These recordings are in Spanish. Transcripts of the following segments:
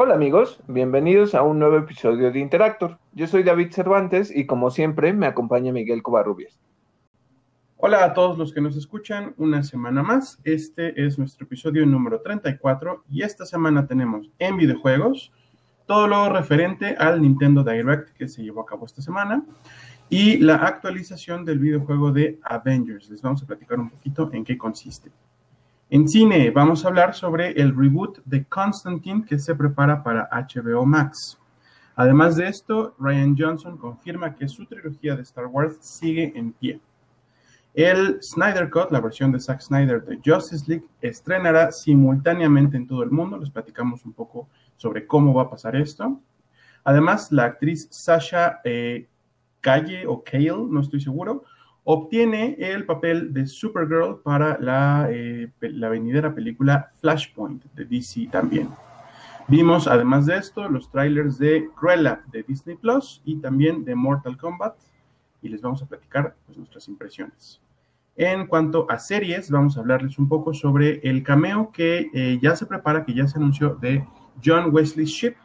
Hola amigos, bienvenidos a un nuevo episodio de Interactor. Yo soy David Cervantes y como siempre me acompaña Miguel Covarrubias. Hola a todos los que nos escuchan una semana más. Este es nuestro episodio número 34 y esta semana tenemos en videojuegos todo lo referente al Nintendo Direct que se llevó a cabo esta semana y la actualización del videojuego de Avengers. Les vamos a platicar un poquito en qué consiste. En cine vamos a hablar sobre el reboot de Constantine que se prepara para HBO Max. Además de esto, Ryan Johnson confirma que su trilogía de Star Wars sigue en pie. El Snyder Cut, la versión de Zack Snyder de Justice League, estrenará simultáneamente en todo el mundo. Les platicamos un poco sobre cómo va a pasar esto. Además, la actriz Sasha eh, Calle o Kale, no estoy seguro, obtiene el papel de Supergirl para la, eh, la venidera película Flashpoint de DC también. Vimos además de esto los trailers de Cruella de Disney Plus y también de Mortal Kombat y les vamos a platicar pues, nuestras impresiones. En cuanto a series, vamos a hablarles un poco sobre el cameo que eh, ya se prepara, que ya se anunció de John Wesley Shipp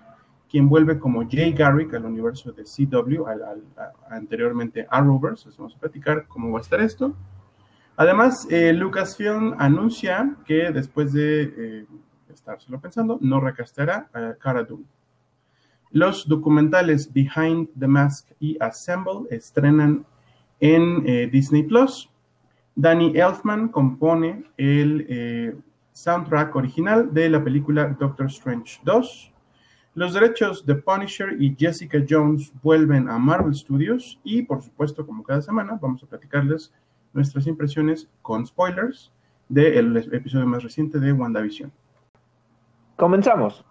quien vuelve como Jay Garrick al universo de CW, al, anteriormente Arrowverse. Vamos a platicar cómo va a estar esto. Además, eh, Lucasfilm anuncia que después de eh, estárselo pensando, no recastará a Cara Dune. Los documentales Behind the Mask y Assemble estrenan en eh, Disney Plus. Danny Elfman compone el eh, soundtrack original de la película Doctor Strange 2. Los derechos de Punisher y Jessica Jones vuelven a Marvel Studios y, por supuesto, como cada semana, vamos a platicarles nuestras impresiones con spoilers del episodio más reciente de WandaVision. Comenzamos.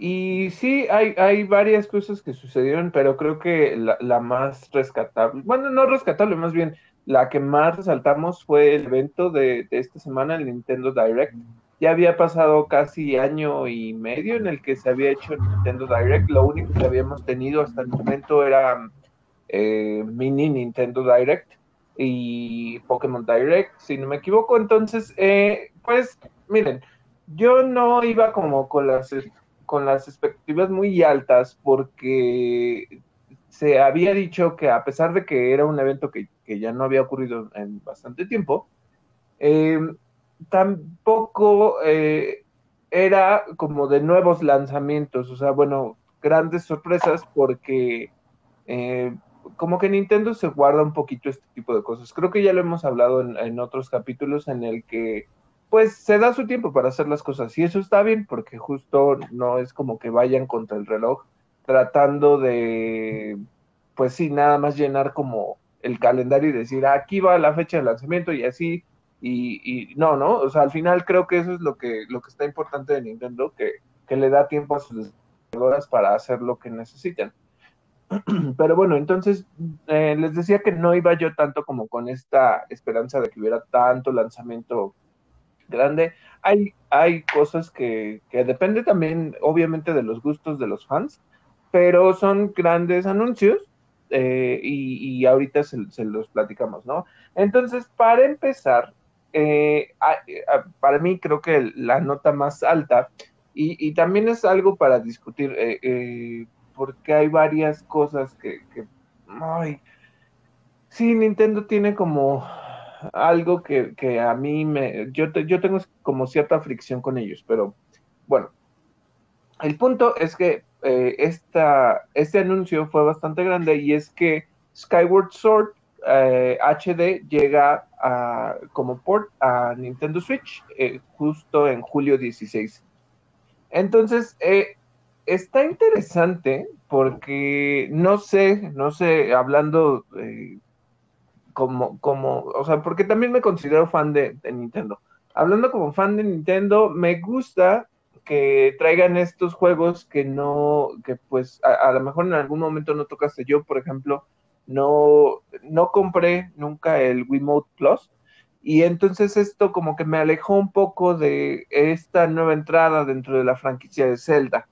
Y sí, hay, varias cosas que sucedieron, pero creo que la más rescatable, bueno, no rescatable, más bien la que más resaltamos fue el evento de, esta semana, el Nintendo Direct. Ya había pasado casi año y medio en el que se había hecho el Nintendo Direct. Lo único que habíamos tenido hasta el momento era eh, mini Nintendo Direct y Pokémon Direct, si no me equivoco. Entonces, eh, pues, miren, yo no iba como con las, con las expectativas muy altas porque se había dicho que a pesar de que era un evento que, ya no había ocurrido en bastante tiempo, eh, tampoco eh, era como de nuevos lanzamientos, o sea, bueno, grandes sorpresas porque eh, como que Nintendo se guarda un poquito este tipo de cosas. Creo que ya lo hemos hablado en, en, otros capítulos en el que pues se da su tiempo para hacer las cosas y eso está bien porque justo no es como que vayan contra el reloj tratando de, pues sí, nada más llenar como el calendario y decir, aquí va la fecha de lanzamiento y así, y, no, ¿no? O sea, al final creo que eso es lo que, lo que está importante de Nintendo, que, que le da tiempo a sus desarrolladoras para hacer lo que necesitan. Pero bueno, entonces eh, les decía que no iba yo tanto como con esta esperanza de que hubiera tanto lanzamiento grande. Hay, hay cosas que, que depende también, obviamente, de los gustos de los fans, pero son grandes anuncios eh, y, ahorita se, los platicamos, ¿no? Entonces, para empezar, eh, para mí creo que la nota más alta, y, también es algo para discutir, eh, porque hay varias cosas que, ay, sí, Nintendo tiene como algo que, a mí me, yo, yo tengo como cierta fricción con ellos, pero bueno, el punto es que eh, este anuncio fue bastante grande y es que Skyward Sword HD eh, llega a, como port a Nintendo Switch eh, justo en julio 16. Entonces, está interesante porque no sé, no sé, hablando como, como, o sea, porque también me considero fan de Nintendo. Hablando como fan de Nintendo, me gusta que traigan estos juegos que no, que pues a, lo mejor en algún momento no tocaste. Yo, por ejemplo, no, no compré nunca el Wiimote Plus. Y entonces esto como que me alejó un poco de esta nueva entrada dentro de la franquicia de Zelda.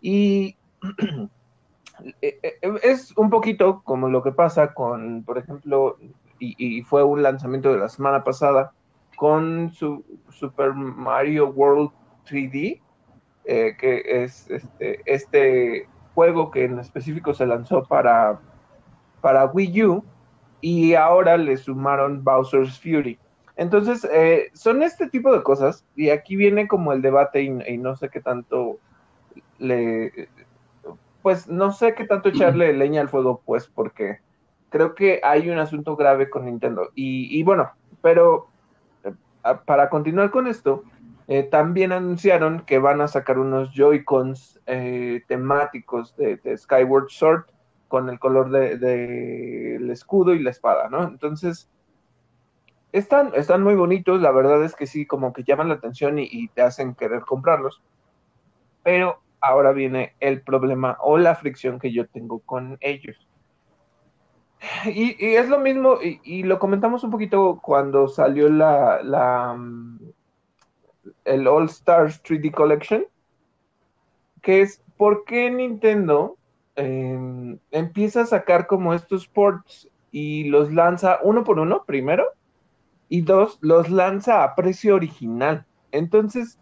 Y e, e, es un poquito como lo que pasa con, por ejemplo, y, y, fue un lanzamiento de la semana pasada, con su Super Mario World 3D, eh, que es este, este juego que en específico se lanzó para, para Wii U y ahora le sumaron Bowser's Fury. Entonces, eh, son este tipo de cosas y aquí viene como el debate y, no sé qué tanto le, pues no sé qué tanto echarle leña al fuego, pues porque creo que hay un asunto grave con Nintendo. Y, bueno, pero eh, para continuar con esto, eh, también anunciaron que van a sacar unos Joy-Cons temáticos de, Skyward Sword con el color del de, escudo y la espada, ¿no? Entonces, están, están muy bonitos, la verdad es que sí, como que llaman la atención y, te hacen querer comprarlos. Pero ahora viene el problema o la fricción que yo tengo con ellos. Y, es lo mismo, y, lo comentamos un poquito cuando salió la, la mm, el All Stars 3D Collection, que es por qué Nintendo em, empieza a sacar como estos ports y los lanza uno por uno primero y dos, los lanza a precio original. Entonces,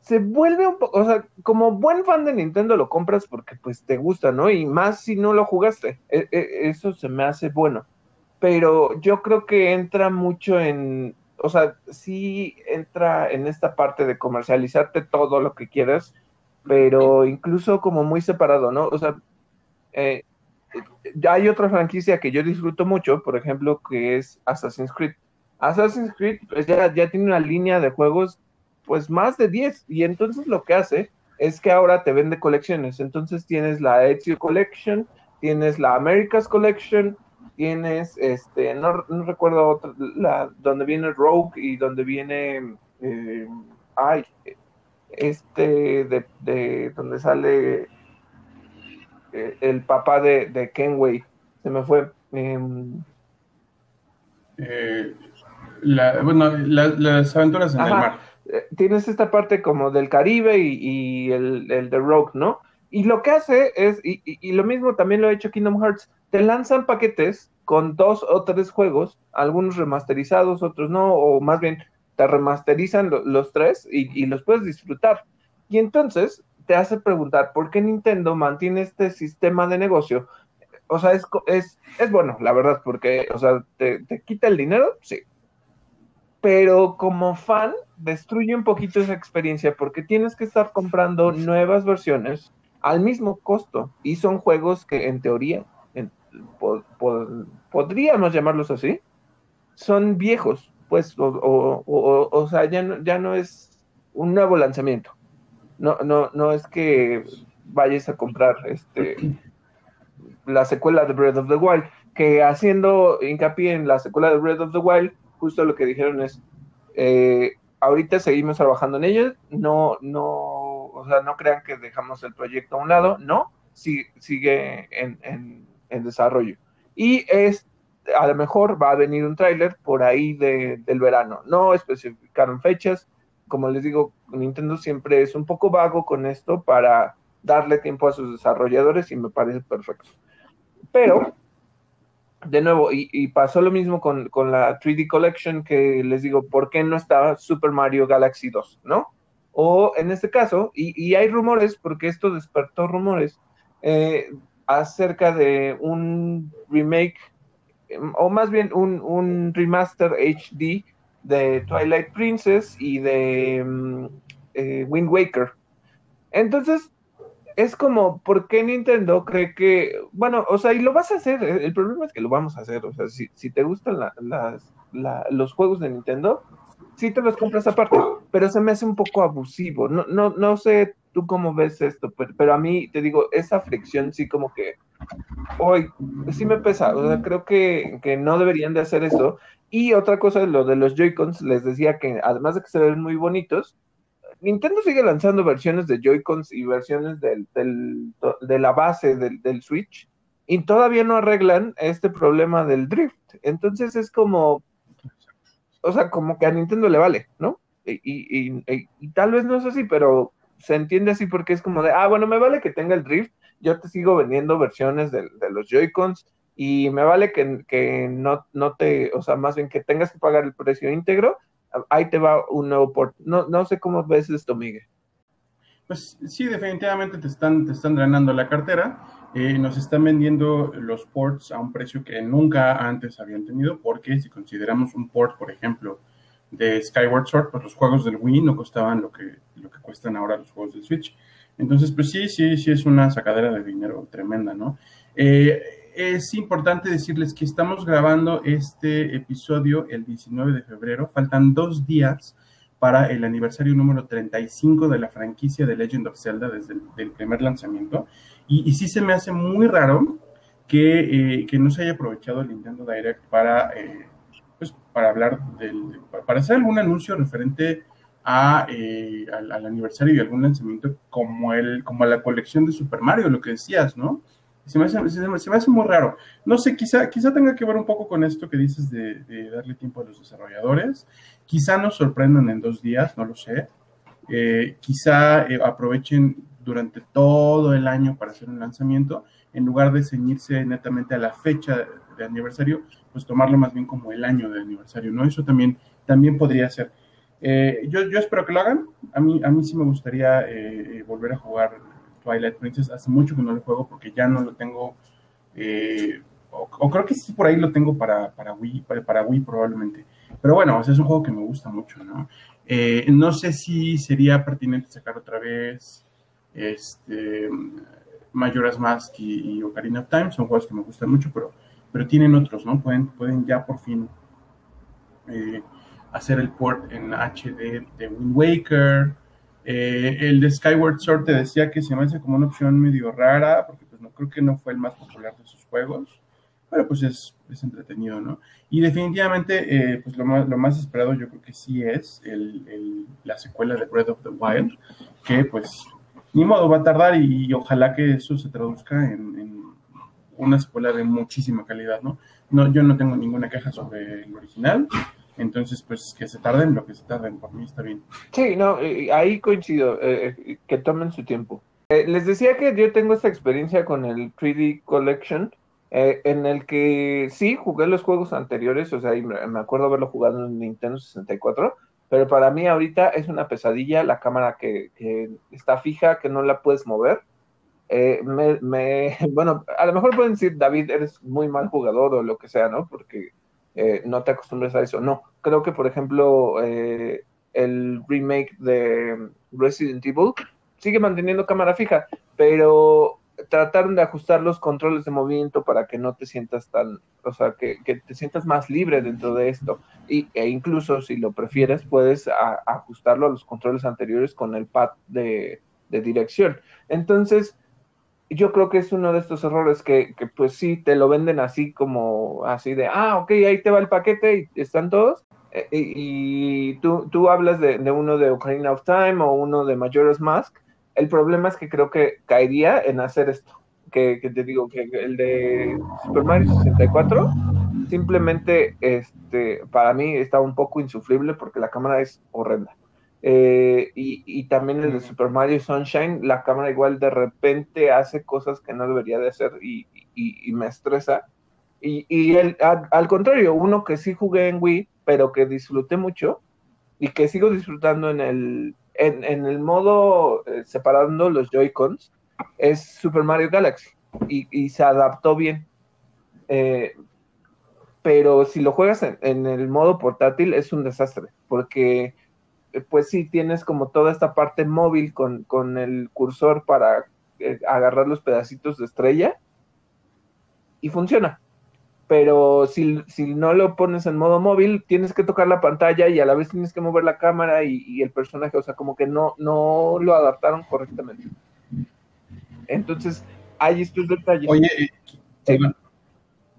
se vuelve un poco, o sea, como buen fan de Nintendo lo compras porque pues te gusta, ¿no? Y más si no lo jugaste, e, e, eso se me hace bueno. Pero yo creo que entra mucho en, o sea, sí entra en esta parte de comercializarte todo lo que quieras, pero incluso como muy separado, ¿no? O sea, eh, ya hay otra franquicia que yo disfruto mucho, por ejemplo, que es Assassin's Creed Assassin's Creed pues ya, ya tiene una línea de juegos pues más de 10 y entonces lo que hace es que ahora te vende colecciones. Entonces tienes la Ezio Collection, tienes la America's Collection, tienes este, no, recuerdo otra, la donde viene Rogue y donde viene eh, ay, este de, de donde sale eh, el papá de, de Kenway, se me fue. Em, eh, bueno, las aventuras en el mar. Eh, tienes esta parte como del Caribe y, el, el, de Rogue, ¿no? Y lo que hace es, y, lo mismo también lo ha hecho Kingdom Hearts, te lanzan paquetes con dos o tres juegos, algunos remasterizados, otros no, o más bien te remasterizan los tres y, los puedes disfrutar. Y entonces te hace preguntar por qué Nintendo mantiene este sistema de negocio. O sea, es, es, es bueno, la verdad, porque, o sea, te, te quita el dinero, sí, pero como fan destruye un poquito esa experiencia porque tienes que estar comprando nuevas versiones al mismo costo y son juegos que en teoría podríamos llamarlos así son viejos pues o, o, sea ya no, ya no es un nuevo lanzamiento. No no no es que vayas a comprar este la secuela de Breath of the Wild que haciendo hincapié en la secuela de Breath of the Wild justo lo que dijeron es, eh, ahorita seguimos trabajando en ello, no, no, o sea, no crean que dejamos el proyecto a un lado, no, sigue en, desarrollo. Y es, a lo mejor va a venir un tráiler por ahí del verano, no especificaron fechas, como les digo, Nintendo siempre es un poco vago con esto para darle tiempo a sus desarrolladores y me parece perfecto. Pero de nuevo, y, pasó lo mismo con, la 3D Collection, que les digo, ¿por qué no estaba Super Mario Galaxy 2? ¿No? O en este caso, y, hay rumores, porque esto despertó rumores, eh, acerca de un remake, o más bien un, remaster HD de Twilight Princess y de mm, eh, Wind Waker. Entonces, es como, ¿por qué Nintendo cree que, bueno, o sea, y lo vas a hacer, el problema es que lo vamos a hacer, o sea, si, si te gustan los juegos de Nintendo, sí te los compras aparte, pero se me hace un poco abusivo, no, no, no sé tú cómo ves esto, pero, a mí, te digo, esa fricción sí como que, hoy, sí me pesa, o sea, creo que, que no deberían de hacer eso, y otra cosa, lo de los Joy-Cons, les decía que además de que se ven muy bonitos, Nintendo sigue lanzando versiones de Joy-Cons y versiones del, de la base del, Switch y todavía no arreglan este problema del drift. Entonces es como, o sea, como que a Nintendo le vale, ¿no? Y, tal vez no es así, pero se entiende así porque es como de, ah, bueno, me vale que tenga el drift, yo te sigo vendiendo versiones de, los Joy-Cons y me vale que, que no, no te, o sea, más bien que tengas que pagar el precio íntegro, ahí te va un nuevo port. No, no sé cómo ves esto, Miguel. Pues sí, definitivamente te están, te están drenando la cartera. Eh, nos están vendiendo los ports a un precio que nunca antes habían tenido, porque si consideramos un port, por ejemplo, de Skyward Sword, pues los juegos del Wii no costaban lo que, lo que cuestan ahora los juegos del Switch. Entonces, pues sí, sí, sí es una sacadera de dinero tremenda, ¿no? Eh, es importante decirles que estamos grabando este episodio el 19 de febrero. Faltan dos días para el aniversario número 35 de la franquicia de Legend of Zelda desde el primer lanzamiento. Y, sí se me hace muy raro que, eh, que, no se haya aprovechado el Nintendo Direct para, eh, para hablar del, para hacer algún anuncio referente a, eh, al, aniversario y algún lanzamiento como, el, como la colección de Super Mario, lo que decías, ¿no? Se me, hace, se, me, hace, muy raro. No sé, quizá, quizá tenga que ver un poco con esto que dices de, de darle tiempo a los desarrolladores. Quizá nos sorprendan en dos días, no lo sé. quizá aprovechen durante todo el año para hacer un lanzamiento, en lugar de ceñirse netamente a la fecha de aniversario, pues tomarlo más bien como el año de aniversario, ¿no? Eso también, también podría ser. Eh, yo, yo, espero que lo hagan. A mí, a mí sí me gustaría eh, eh, volver a jugar Twilight Princess. Hace mucho que no lo juego porque ya no lo tengo. o, creo que sí por ahí lo tengo para, para Wii, para, Wii probablemente. Pero bueno, es un juego que me gusta mucho, ¿no? no sé si sería pertinente sacar otra vez este, Majora's Mask y, Ocarina of Time, son juegos que me gustan mucho, pero, pero tienen otros, ¿no? Pueden, pueden ya por fin eh, hacer el port en HD de Wind Waker. Eh, el de Skyward Sword te decía que se me hace como una opción medio rara, porque pues no creo que no fue el más popular de sus juegos, pero pues es, es entretenido, ¿no? Y definitivamente, eh, pues lo más, lo más esperado yo creo que sí es el, la secuela de Breath of the Wild, que pues ni modo, va a tardar y, ojalá que eso se traduzca en, una escuela de muchísima calidad, ¿no? ¿no? Yo no tengo ninguna queja sobre el original, entonces pues que se tarden lo que se tarden, por mí está bien. Sí, no, ahí coincido, eh, eh, que tomen su tiempo. Eh, les decía que yo tengo esta experiencia con el 3D Collection, en el que sí, jugué los juegos anteriores, o sea, me acuerdo haberlo jugado en Nintendo 64, pero para mí ahorita es una pesadilla la cámara que, está fija, que no la puedes mover. Eh, me, bueno, a lo mejor pueden decir, David, eres muy mal jugador o lo que sea, ¿no? Porque eh, no te acostumbras a eso. No, creo que, por ejemplo, eh, el remake de Resident Evil sigue manteniendo cámara fija, pero trataron de ajustar los controles de movimiento para que no te sientas tan, o sea, que, te sientas más libre dentro de esto. Y, e incluso si lo prefieres, puedes ajustarlo a los controles anteriores con el pad de, dirección. Entonces, yo creo que es uno de estos errores que, que, pues sí, te lo venden así como, así de, ah, ok, ahí te va el paquete y están todos. E, y, tú, tú hablas de, uno de Ocarina of Time o uno de Majora's Mask el problema es que creo que caería en hacer esto. Que, te digo que el de Super Mario 64 simplemente este para mí está un poco insufrible porque la cámara es horrenda. Eh, y, también el de Super Mario Sunshine, la cámara igual de repente hace cosas que no debería de hacer y, me estresa. Y, el, al, contrario, uno que sí jugué en Wii, pero que disfruté mucho y que sigo disfrutando en el en, el modo eh, separando los Joy-Cons, es Super Mario Galaxy y, se adaptó bien. Eh, pero si lo juegas en, el modo portátil es un desastre, porque pues sí tienes como toda esta parte móvil con, con el cursor para agarrar los pedacitos de estrella y funciona pero si, si, no lo pones en modo móvil, tienes que tocar la pantalla y a la vez tienes que mover la cámara y, el personaje, o sea, como que no, no lo adaptaron correctamente. Entonces, hay estos detalles. Oye, eh,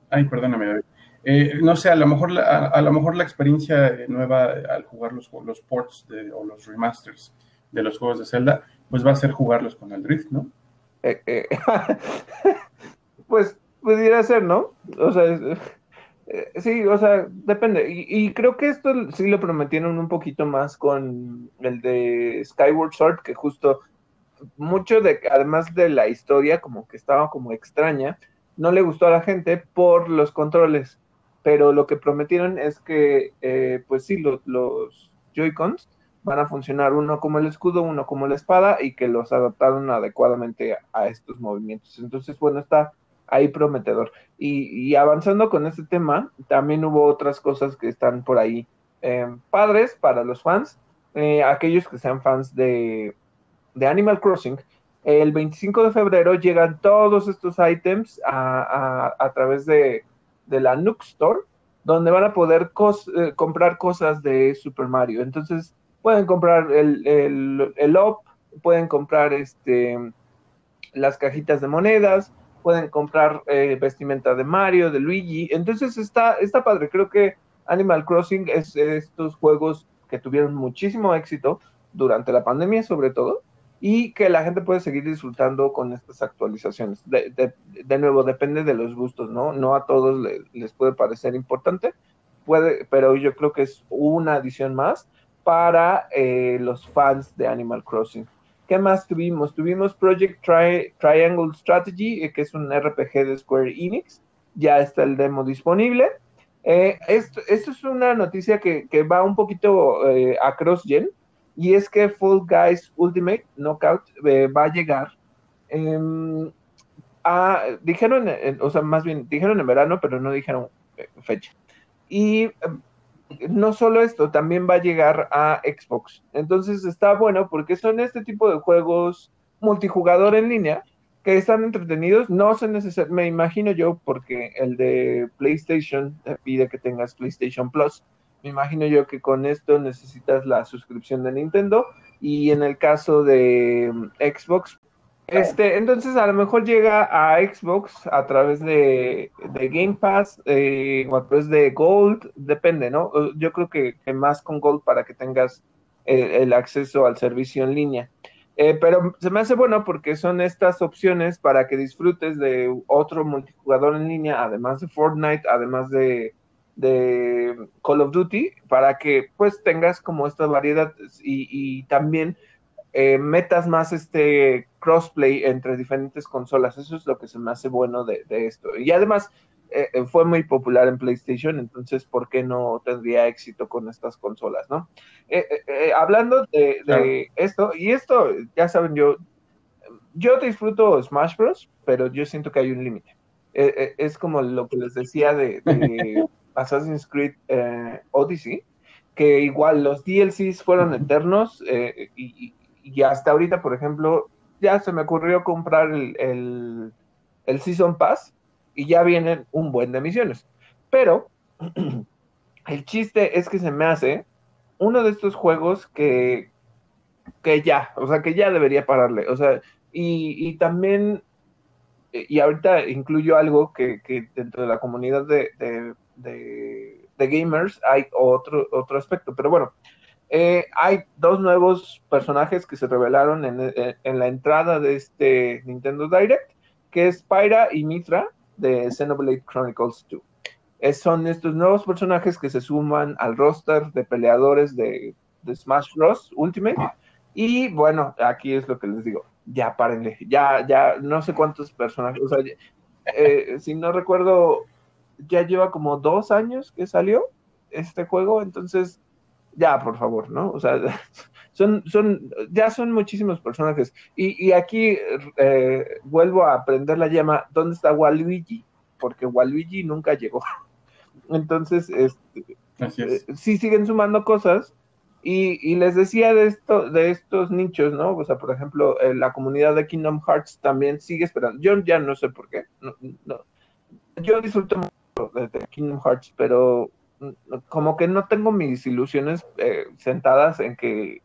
ay, perdóname, eh, no sé, a lo mejor la, a, lo mejor la experiencia nueva al jugar los, los ports o los remasters de los juegos de Zelda, pues va a ser jugarlos con el Drift, ¿no? Eh, pues pudiera ser, ¿no? O sea, eh, sí, o sea, depende. Y, creo que esto sí lo prometieron un poquito más con el de Skyward Sword, que justo mucho de, además de la historia, como que estaba como extraña, no le gustó a la gente por los controles. Pero lo que prometieron es que, eh, pues sí, los, los Joy-Cons van a funcionar uno como el escudo, uno como la espada y que los adaptaron adecuadamente a estos movimientos. Entonces, bueno, está ahí prometedor. Y, avanzando con este tema, también hubo otras cosas que están por ahí eh, padres para los fans, eh, aquellos que sean fans de, Animal Crossing. El 25 de febrero llegan todos estos ítems a, través de, la Nook Store, donde van a poder eh, comprar cosas de Super Mario. Entonces, pueden comprar el, el, el OP, pueden comprar este, las cajitas de monedas, pueden comprar eh, vestimenta de Mario, de Luigi. Entonces está, está padre. Creo que Animal Crossing es estos juegos que tuvieron muchísimo éxito durante la pandemia, sobre todo, y que la gente puede seguir disfrutando con estas actualizaciones. De, de, nuevo, depende de los gustos, ¿no? No a todos les puede parecer importante, puede, pero yo creo que es una adición más para eh, los fans de Animal Crossing. ¿Qué más tuvimos? Tuvimos Project Triangle Strategy, eh, que es un RPG de Square Enix. Ya está el demo disponible. Eh, esto, es una noticia que, va un poquito eh, a cross-gen, y es que Full Guys Ultimate Knockout va a llegar. Em, dijeron, o sea, más bien, dijeron en verano, pero no dijeron fecha. Y em, no solo esto, también va a llegar a Xbox. Entonces está bueno porque son este tipo de juegos multijugador en línea que están entretenidos. No se necesita, me imagino yo, porque el de PlayStation pide que tengas PlayStation Plus. Me imagino yo que con esto necesitas la suscripción de Nintendo. Y en el caso de Xbox, este, entonces a lo mejor llega a Xbox a través de, Game Pass eh, o a través de Gold, depende, ¿no? Yo creo que, más con Gold para que tengas el, acceso al servicio en línea. Eh, pero se me hace bueno porque son estas opciones para que disfrutes de otro multijugador en línea, además de Fortnite, además de, de Call of Duty, para que pues tengas como esta variedad y, y también eh, metas más este crossplay entre diferentes consolas. Eso es lo que se me hace bueno de, esto. Y además eh, eh, fue muy popular en PlayStation, entonces, ¿por qué no tendría éxito con estas consolas, no? hablando de, esto, y esto, ya saben, yo, yo disfruto Smash Bros., pero yo siento que hay un límite. es como lo que les decía de, Assassin's Creed Odyssey, que igual los DLCs fueron eternos y, y hasta ahorita, por ejemplo, ya se me ocurrió comprar el, Season Pass y ya vienen un buen de misiones. Pero el chiste es que se me hace uno de estos juegos que, que ya, o sea, que ya debería pararle. O sea, y, también, y ahorita incluyo algo que, dentro de la comunidad de, de, de, gamers hay otro, otro aspecto. Pero bueno, eh, hay dos nuevos personajes que se revelaron eh, en, la entrada de este Nintendo Direct, que es Pyra y Mitra de Xenoblade Chronicles 2. son estos nuevos personajes que se suman al roster de peleadores de, Smash Bros. Ultimate. Y bueno, aquí es lo que les digo. Ya párenle, ya, ya, no sé cuántos personajes, eh, si no recuerdo, ya lleva como dos años que salió este juego, entonces ya, por favor, ¿no? O sea, son, son, ya son muchísimos personajes. Y, y aquí eh, vuelvo a prender la llama, ¿dónde está Waluigi? Porque Waluigi nunca llegó. Entonces, este, eh, sí siguen sumando cosas. Y, y, les decía de esto, de estos nichos, ¿no? O sea, por ejemplo, eh, la comunidad de Kingdom Hearts también sigue esperando. Yo ya no sé por qué. No, no. Yo disfruto mucho de Kingdom Hearts, pero como que no tengo mis ilusiones eh, sentadas en que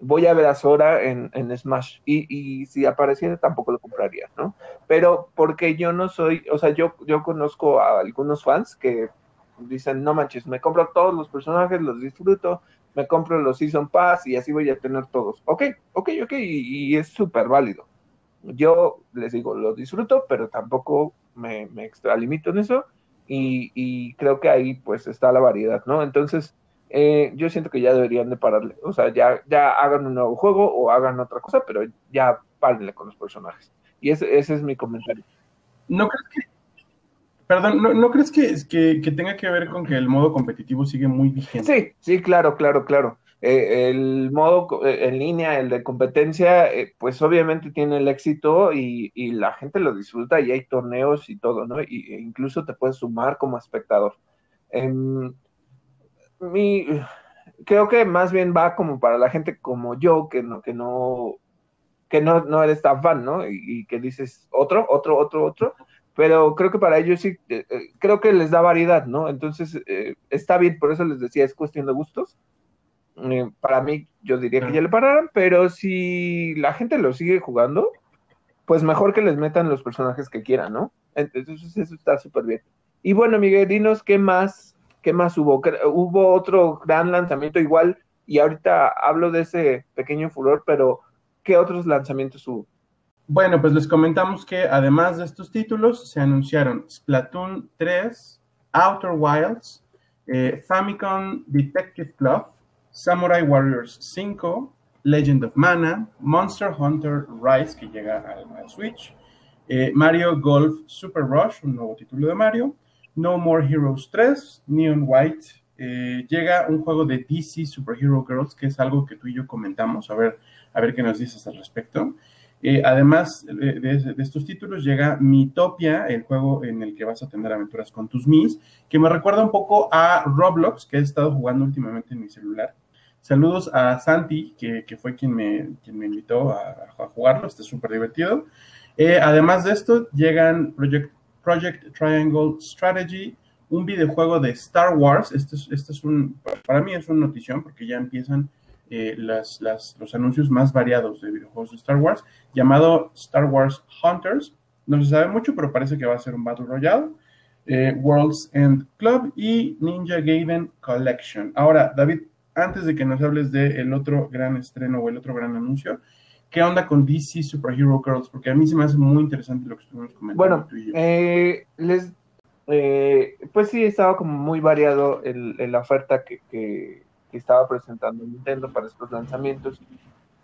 voy a ver a Sora en, Smash y, si apareciera tampoco lo compraría, ¿no? Pero porque yo no soy, o sea, yo, yo conozco a algunos fans que dicen, no manches, me compro todos los personajes, los disfruto, me compro los Season Pass y así voy a tener todos. Ok, ok, ok, y, es súper válido. Yo les digo, lo disfruto, pero tampoco me, me extralimito en eso y, creo que ahí pues está la variedad, ¿no? Entonces, eh, yo siento que ya deberían de pararle, o sea, ya, ya hagan un nuevo juego o hagan otra cosa, pero ya párenle con los personajes. Y ese, ese es mi comentario. ¿No crees que Perdón, ¿no, crees que, que, que, tenga que ver con que el modo competitivo sigue muy vigente? Sí, sí, claro, claro, claro. Eh, el modo eh, en línea, el de competencia, eh, pues obviamente tiene el éxito y, la gente lo disfruta y hay torneos y todo, ¿no? Y, e incluso te puedes sumar como espectador. Em, mi, creo que más bien va como para la gente como yo, que no, que no, que no, no eres tan fan, ¿no? Y, que dices otro, otro, otro, otro. Pero creo que para ellos sí, creo que les da variedad, ¿no? Entonces, está bien, por eso les decía, es cuestión de gustos eh, para mí, yo diría que ya le pararan, pero si la gente lo sigue jugando, pues mejor que les metan los personajes que quieran, ¿no? Entonces eso está súper bien. Y bueno, Miguel, dinos qué más, qué más hubo. Hubo otro gran lanzamiento igual, y ahorita hablo de ese pequeño furor, pero ¿qué otros lanzamientos hubo? Bueno, pues les comentamos que además de estos títulos, se anunciaron Splatoon 3, Outer Wilds, eh, Famicom Detective Club, Samurai Warriors 5, Legend of Mana, Monster Hunter Rise, que llega al, Switch, eh, Mario Golf Super Rush, un nuevo título de Mario, No More Heroes 3, Neon White, eh, llega un juego de DC Superhero Girls, que es algo que tú y yo comentamos, a ver, a ver qué nos dices al respecto. Eh, además de, estos títulos llega Mitopia, el juego en el que vas a tener aventuras con tus Mis, que me recuerda un poco a Roblox, que he estado jugando últimamente en mi celular. Saludos a Santi, que, fue quien me, me invitó a, jugarlo, está súper divertido. Eh, además de esto, llegan Project, Project Triangle Strategy, un videojuego de Star Wars. Este es, este es un, para mí es una notición porque ya empiezan eh, las, los anuncios más variados de videojuegos de Star Wars, llamado Star Wars Hunters. No se sabe mucho, pero parece que va a ser un Battle Royale. Eh, World's End Club y Ninja Gaiden Collection. Ahora, David, antes de que nos hables del otro gran estreno o el otro gran anuncio, ¿qué onda con DC Superhero Girls? Porque a mí se me hace muy interesante lo que estuvimos comentando. Bueno, eh, les, eh, pues sí, estaba como muy variado el, la oferta que, que, estaba presentando Nintendo para estos lanzamientos.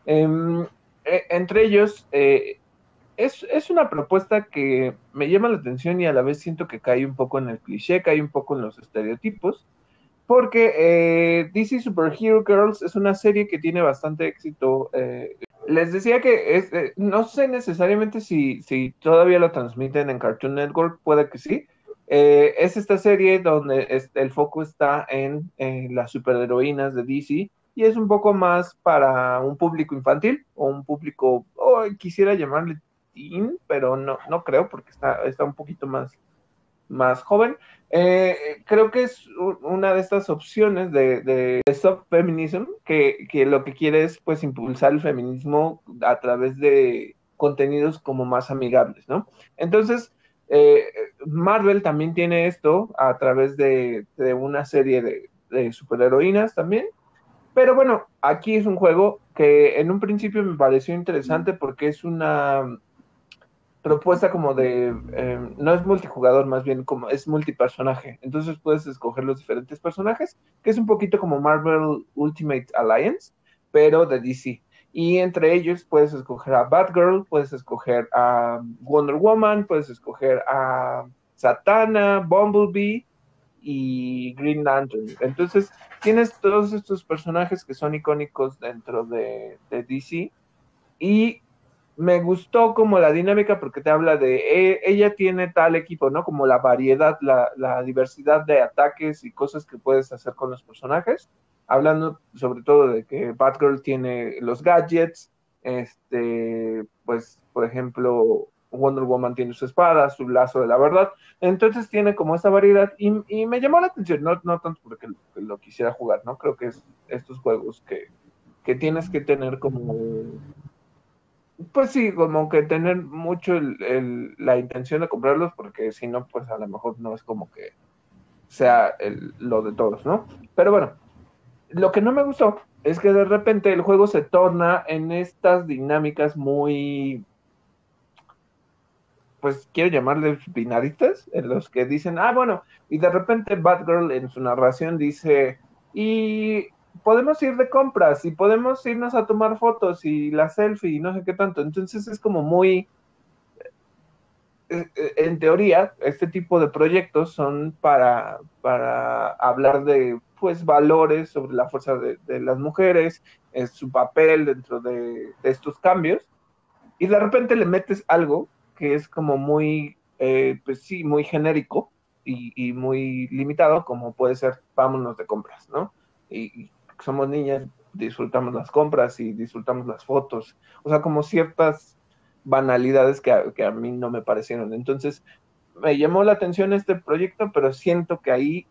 Em, eh, entre ellos, es, es, una propuesta que me llama la atención y a la vez siento que cae un poco en el cliché, cae un poco en los estereotipos porque eh, DC Superhero Girls es una serie que tiene bastante éxito. Eh, les decía que eh, no sé necesariamente si, si todavía lo transmiten en Cartoon Network, puede que sí. es esta serie donde el foco está en, las superheroínas de DC y es un poco más para un público infantil o un público, oh, quisiera llamarle teen, pero no, no creo porque está, está un poquito más, más joven. Eh, creo que es una de estas opciones de, de, soft feminism que, lo que quiere es pues impulsar el feminismo a través de contenidos como más amigables, ¿no? Entonces, eh, Marvel también tiene esto a través de, una serie de, de superheroínas también, pero bueno, aquí es un juego que en un principio me pareció interesante porque es una propuesta como de, eh, no es multijugador, más bien como es multipersonaje. Entonces puedes escoger los diferentes personajes, que es un poquito como Marvel Ultimate Alliance, pero de DC. Y entre ellos puedes escoger a Batgirl, puedes escoger a Wonder Woman, puedes escoger a Satana, Bumblebee y Green Lantern. Entonces tienes todos estos personajes que son icónicos dentro de, de DC. Y me gustó como la dinámica porque te habla de eh, ella tiene tal equipo, ¿no? Como la variedad, la, diversidad de ataques y cosas que puedes hacer con los personajes. Hablando sobre todo de que Batgirl tiene los gadgets, este, pues, por ejemplo, Wonder Woman tiene su espada, su lazo de la verdad. Entonces tiene como esa variedad y, me llamó la atención, no, no tanto porque lo, quisiera jugar, ¿no? Creo que es estos juegos que, que tienes que tener como pues sí, como que tener mucho la intención de comprarlos, porque si no, pues a lo mejor no es como que sea lo de todos, ¿no? Pero bueno, lo que no me gustó es que de repente el juego se torna en estas dinámicas muy, pues quiero llamarles binaristas, en los que dicen, ah, bueno, y de repente Batgirl en su narración dice, y podemos ir de compras y podemos irnos a tomar fotos y la selfie y no sé qué tanto. Entonces es como muy... eh, en teoría, este tipo de proyectos son para, para hablar de pues valores sobre la fuerza de, las mujeres, es su papel dentro de, estos cambios, y de repente le metes algo que es como muy, eh, pues sí, muy genérico y, y, muy limitado, como puede ser vámonos de compras, ¿no? Y, somos niñas, disfrutamos las compras y disfrutamos las fotos, o sea, como ciertas banalidades que a, que a mí no me parecieron. Entonces, me llamó la atención este proyecto, pero siento que ahí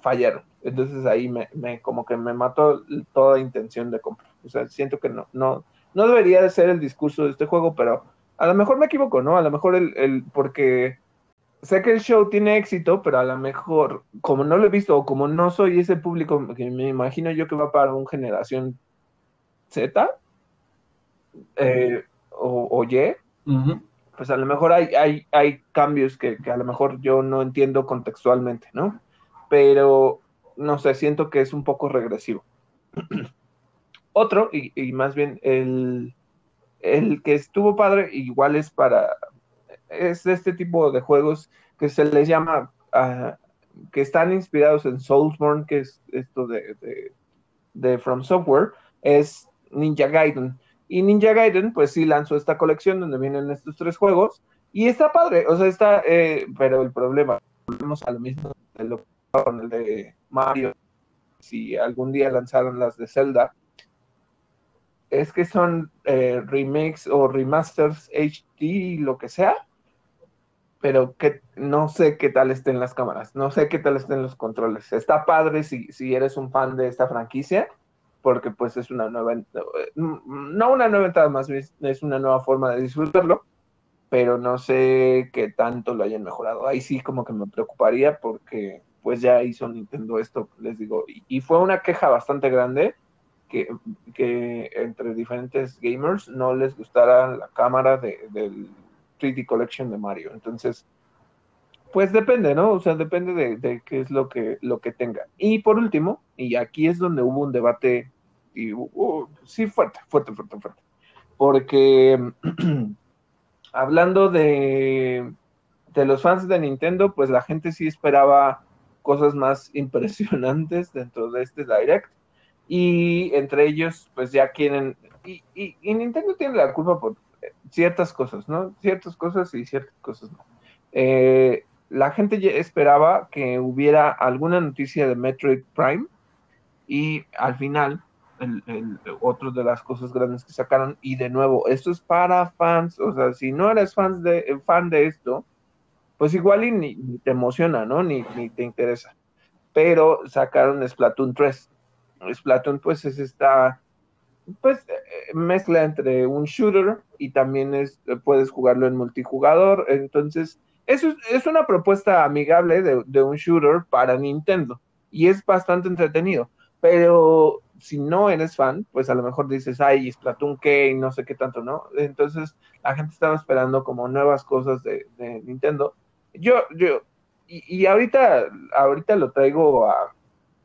fallaron. Entonces ahí me, me, como que me mató toda intención de compra. O sea, siento que no, no, no debería de ser el discurso de este juego, pero a lo mejor me equivoco, ¿no? A lo mejor el, el, porque sé que el show tiene éxito, pero a lo mejor, como no lo he visto, o como no soy ese público que me imagino yo que va para una generación Z, eh, o, Y, pues a lo mejor hay, hay, hay cambios que, que, a lo mejor yo no entiendo contextualmente, ¿no? Pero, no sé, siento que es un poco regresivo. Otro, y, más bien el, el que estuvo padre, igual es para, es este tipo de juegos que se les llama, uh, que están inspirados en Soulsborne, que es esto de, de, de From Software, es Ninja Gaiden. Y Ninja Gaiden, pues sí lanzó esta colección donde vienen estos tres juegos. Y está padre, o sea, está, eh, pero el problema, volvemos a lo mismo de lo con el de Mario, si algún día lanzaron las de Zelda, es que son eh, remakes o remasters HD, lo que sea, pero que no sé qué tal estén las cámaras, no sé qué tal estén los controles. Está padre si, si eres un fan de esta franquicia, porque pues es una nueva, no una nueva entrada más, es una nueva forma de disfrutarlo, pero no sé qué tanto lo hayan mejorado. Ahí sí como que me preocuparía porque pues ya hizo Nintendo esto, les digo, y, fue una queja bastante grande que, que, entre diferentes gamers no les gustara la cámara de, del 3D Collection de Mario. Entonces, pues depende, ¿no? O sea, depende de, qué es lo que, lo que tenga. Y por último, y aquí es donde hubo un debate, y, sí, fuerte, fuerte, fuerte, fuerte. Porque hablando de, de los fans de Nintendo, pues la gente sí esperaba cosas más impresionantes dentro de este Direct. Y entre ellos, pues ya quieren, y, Nintendo tiene la culpa por ciertas cosas, ¿no? Ciertas cosas y ciertas cosas no. Eh, la gente esperaba que hubiera alguna noticia de Metroid Prime y al final, el, otro de las cosas grandes que sacaron, y de nuevo, esto es para fans, o sea, si no eres fans de, fan de esto, pues igual y ni, te emociona, ¿no? Ni, ni, te interesa. Pero sacaron Splatoon 3. Splatoon, pues, es esta, pues, eh, mezcla entre un shooter y también es, puedes jugarlo en multijugador. Entonces, eso es, una propuesta amigable de, de un shooter para Nintendo y es bastante entretenido. Pero si no eres fan, pues a lo mejor dices, ay, Splatoon qué y no sé qué tanto, ¿no? Entonces la gente estaba esperando como nuevas cosas de, Nintendo yo, yo, y, ahorita, ahorita lo traigo a,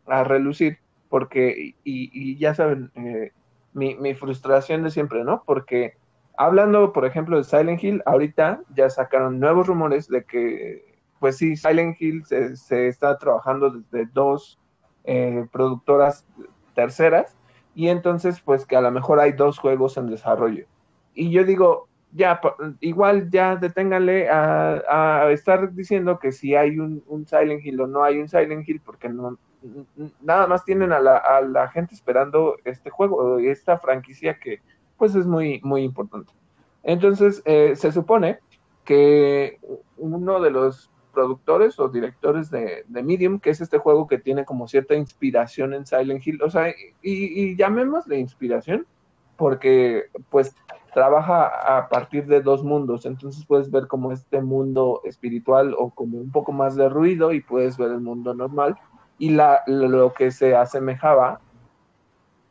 a relucir, porque, y, y ya saben, eh, mi, mi, frustración de siempre, ¿no? Porque hablando, por ejemplo, de Silent Hill, ahorita ya sacaron nuevos rumores de que, pues sí, Silent Hill se, se está trabajando desde dos eh, productoras terceras, y entonces, pues que a lo mejor hay dos juegos en desarrollo. Y yo digo, ya, igual ya deténganle a, estar diciendo que si hay un, Silent Hill o no hay un Silent Hill, porque no nada más tienen a la, gente esperando este juego, esta franquicia que pues es muy, muy importante. Entonces, eh, se supone que uno de los productores o directores de, de, Medium, que es este juego que tiene como cierta inspiración en Silent Hill, o sea, y, y llamémosle inspiración, porque pues trabaja a partir de dos mundos, entonces puedes ver como este mundo espiritual o como un poco más de ruido y puedes ver el mundo normal y la, lo que se asemejaba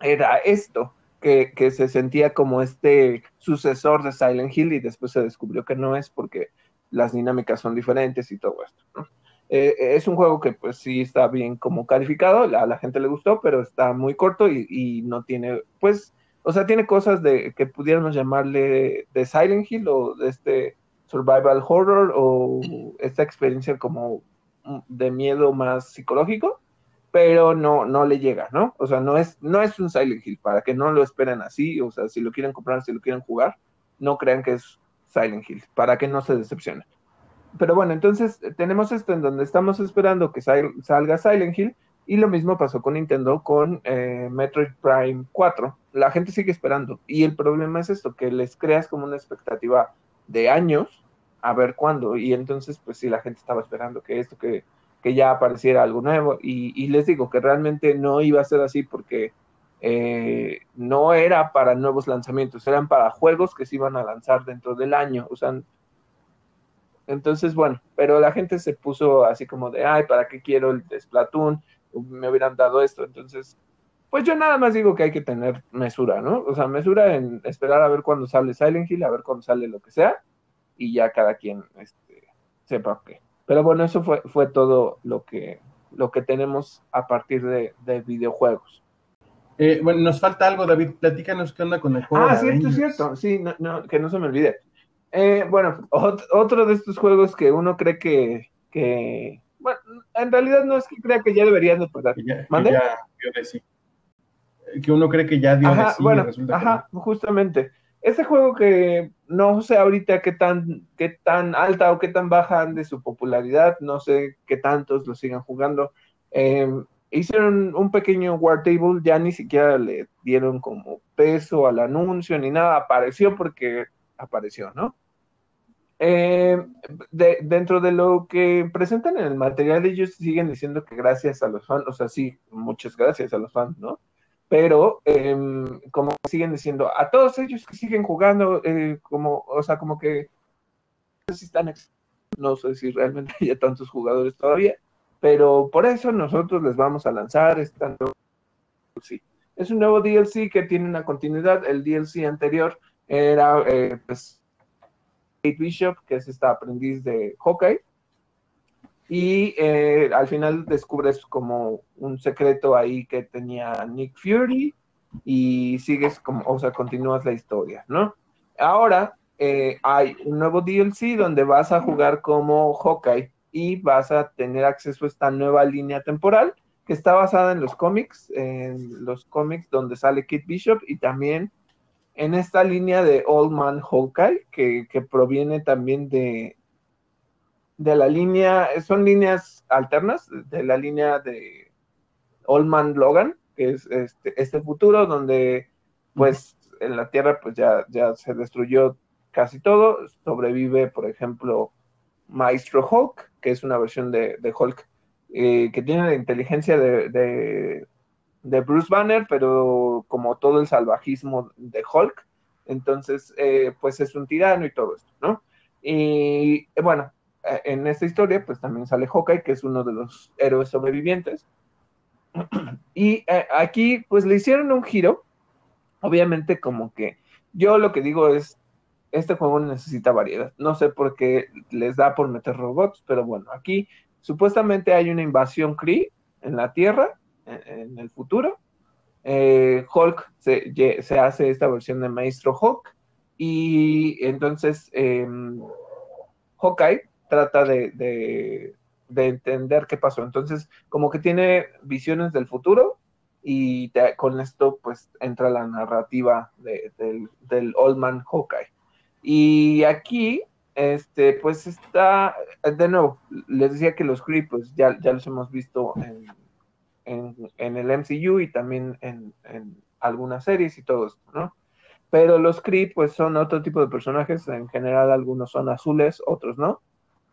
era esto, que, se sentía como este sucesor de Silent Hill y después se descubrió que no es porque las dinámicas son diferentes y todo esto. Eh, es un juego que pues sí está bien como calificado, a la gente le gustó, pero está muy corto y, y no tiene pues o sea, tiene cosas de que pudiéramos llamarle de Silent Hill o de este survival horror o esta experiencia como de miedo más psicológico, pero no, no le llega, ¿no? O sea, no es, no es un Silent Hill, para que no lo esperen así, o sea, si lo quieren comprar, si lo quieren jugar, no crean que es Silent Hill, para que no se decepcionen. Pero bueno, entonces tenemos esto en donde estamos esperando que salga Silent Hill, y lo mismo pasó con Nintendo con eh, Metroid Prime 4. La gente sigue esperando. Y el problema es esto, que les creas como una expectativa de años a ver cuándo. Y entonces, pues sí, la gente estaba esperando que esto, que, que ya apareciera algo nuevo. Y, les digo que realmente no iba a ser así porque eh, no era para nuevos lanzamientos, eran para juegos que se iban a lanzar dentro del año. O sea, entonces, bueno, pero la gente se puso así como de, ay, ¿para qué quiero el Splatoon? me hubieran dado esto. Entonces, pues yo nada más digo que hay que tener mesura, ¿no? O sea, mesura en esperar a ver cuándo sale Silent Hill, a ver cuándo sale lo que sea, y ya cada quien este, sepa qué. Pero bueno, eso fue, fue todo lo que, lo que tenemos a partir de, videojuegos. Eh, bueno, nos falta algo, David. Platícanos qué onda con el juego. Ah, cierto, cierto. Sí, no, que no se me olvide. Eh, bueno, otro de estos juegos que uno cree que, que bueno, en realidad no es que crea que ya deberían de pasar. Que, uno cree que ya dio ajá, bueno, ajá, justamente. Ese juego que no sé ahorita qué tan, qué tan alta o qué tan baja de su popularidad, no sé qué tantos lo sigan jugando. Em, hicieron un pequeño War Table, ya ni siquiera le dieron como peso al anuncio ni nada, apareció porque apareció, ¿no? Eh, dentro de lo que presentan en el material, ellos siguen diciendo que gracias a los fans, o sea, sí, muchas gracias a los fans, ¿no? Pero, em, como siguen diciendo, a todos ellos que siguen jugando, eh, como, o sea, como que no sé si están, no sé si realmente hay tantos jugadores todavía, pero por eso nosotros les vamos a lanzar esta sí. Es un nuevo DLC que tiene una continuidad. El DLC anterior era, eh, pues, Bishop, que es esta aprendiz de hockey. Y eh, al final descubres como un secreto ahí que tenía Nick Fury y sigues como, o sea, continúas la historia, ¿no? Ahora eh, hay un nuevo DLC donde vas a jugar como Hawkeye y vas a tener acceso a esta nueva línea temporal que está basada en los cómics, en los cómics donde sale Kit Bishop y también en esta línea de Old Man Hawkeye, que, proviene también de, de la línea, son líneas alternas, de la línea de Old Man Logan, que es este, este futuro donde pues en la Tierra pues ya, ya se destruyó casi todo, sobrevive por ejemplo Maestro Hulk, que es una versión de, Hulk eh, que tiene la inteligencia de, de Bruce Banner, pero como todo el salvajismo de Hulk. Entonces, eh, pues es un tirano y todo esto, ¿no? Y eh, bueno, en esta historia, pues también sale Hawkeye, que es uno de los héroes sobrevivientes. Y aquí, pues le hicieron un giro. Obviamente, como que yo lo que digo es, este juego necesita variedad. No sé por qué les da por meter robots, pero bueno, aquí supuestamente hay una invasión Kree en la Tierra en, el futuro. Eh, Hulk se, hace esta versión de Maestro Hulk y entonces eh, Hawkeye trata de, entender qué pasó. Entonces, como que tiene visiones del futuro y con esto pues entra la narrativa del, del Old Man Hawkeye. Y aquí, este, pues está, de nuevo, les decía que los Kree, pues ya, ya los hemos visto en, en, el MCU y también en, algunas series y todo esto, ¿no? Pero los Kree, pues son otro tipo de personajes, en general algunos son azules, otros no,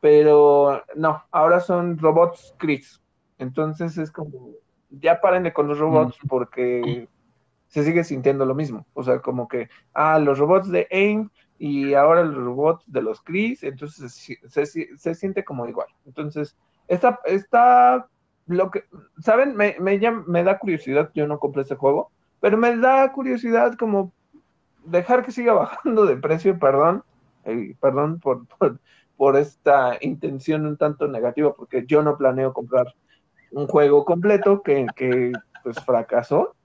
pero no, ahora son robots Kree. Entonces es como, ya párenle con los robots porque se sigue sintiendo lo mismo. O sea, como que, ah, los robots de AIM y ahora los robots de los Kree, entonces se, se, siente como igual. Entonces, está, está lo que, ¿saben? Me, me, me da curiosidad, yo no compré ese juego, pero me da curiosidad como dejar que siga bajando de precio, perdón, eh, perdón por, por, esta intención un tanto negativa, porque yo no planeo comprar un juego completo que, que pues fracasó,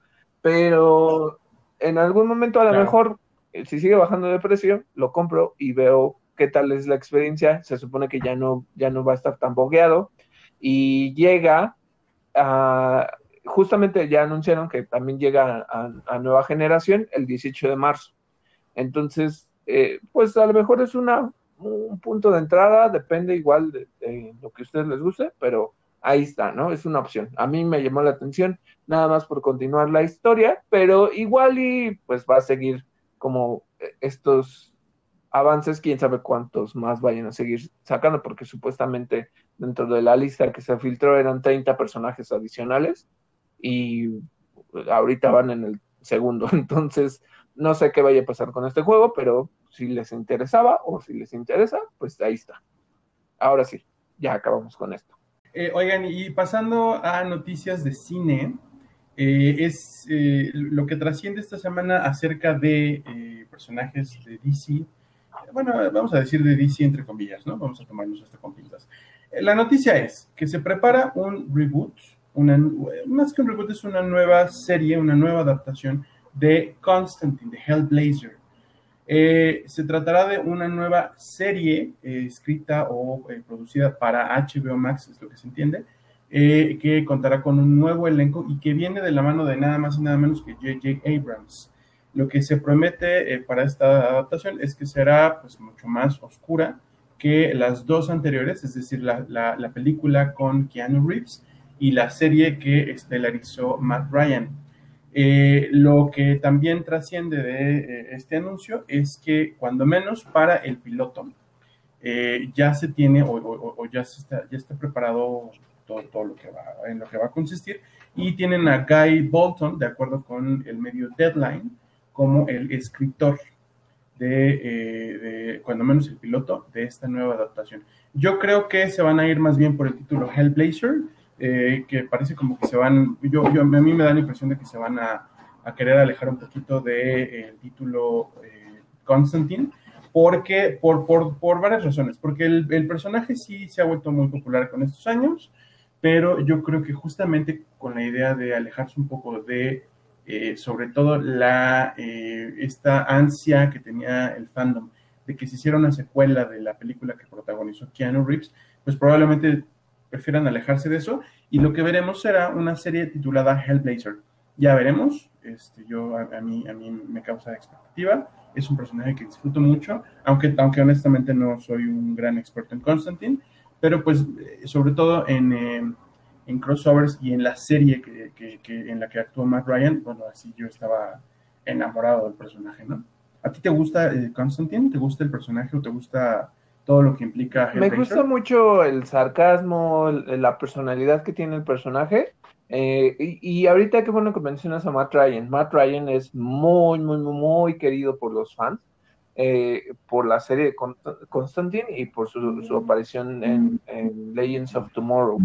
pero en algún momento a lo mejor, eh, si sigue bajando de precio, lo compro y veo qué tal es la experiencia, se supone que ya no, ya no va a estar tan bogueado. Y llega a, justamente ya anunciaron que también llega a, nueva generación el 18 de marzo. Entonces, eh, pues a lo mejor es una, un punto de entrada, depende igual de, lo que a ustedes les guste, pero ahí está, ¿no? Es una opción. A mí me llamó la atención, nada más por continuar la historia, pero igual y pues va a seguir como estos avances, quién sabe cuántos más vayan a seguir sacando, porque supuestamente dentro de la lista que se filtró eran 30 personajes adicionales y ahorita van en el segundo, entonces no sé qué vaya a pasar con este juego, pero si les interesaba o si les interesa, pues ahí está. Ahora sí, ya acabamos con esto. Eh, oigan, y pasando a noticias de cine, eh, es eh, lo que trasciende esta semana acerca de personajes de DC. Bueno, vamos a decir de DC entre comillas, ¿no? Vamos a tomarnos esto con pinzas. la noticia es que se prepara un reboot, una, más que un reboot, es una nueva serie, una nueva adaptación de Constantine, de Hellblazer. Eh, se tratará de una nueva serie eh, escrita o eh, producida para HBO Max, es lo que se entiende, que contará con un nuevo elenco y que viene de la mano de nada más y nada menos que J.J. Abrams. Lo que se promete para esta adaptación es que será pues, mucho más oscura que las dos anteriores, es decir, la, la película con Keanu Reeves y la serie que estelarizó Matt Ryan. Eh, lo que también trasciende de eh, este anuncio es que cuando menos para el piloto eh, ya se tiene o, ya, está, ya está preparado todo, todo, lo que va, en lo que va a consistir y tienen a Guy Bolton, de acuerdo con el medio Deadline, como el escritor de, de, cuando menos el piloto de esta nueva adaptación. Yo creo que se van a ir más bien por el título Hellblazer, eh, que parece como que se van, yo, a mí me da la impresión de que se van a, a querer alejar un poquito del de, título eh, Constantine, porque, por, por, por, varias razones, porque el, personaje sí se ha vuelto muy popular con estos años, pero yo creo que justamente con la idea de alejarse un poco de, eh, sobre todo, la, eh, esta ansia que tenía el fandom de que se hiciera una secuela de la película que protagonizó Keanu Reeves, pues probablemente prefieran alejarse de eso y lo que veremos será una serie titulada Hellblazer. Ya veremos, este, yo a, mí, a mí me causa expectativa, es un personaje que disfruto mucho, aunque, aunque honestamente no soy un gran experto en Constantine, pero pues eh, sobre todo en, eh, en crossovers y en la serie que, que, que, en la que actuó Matt Ryan, bueno, así yo estaba enamorado del personaje, ¿no? ¿A ti te gusta eh, Constantine? ¿Te gusta el personaje o te gusta todo lo que implica. Me gusta mucho el sarcasmo, la personalidad que tiene el personaje. Eh, y, ahorita qué bueno que mencionas a Matt Ryan. Matt Ryan es muy, muy, muy, muy querido por los fans, eh, por la serie de Constantine y por su, aparición en, Legends of Tomorrow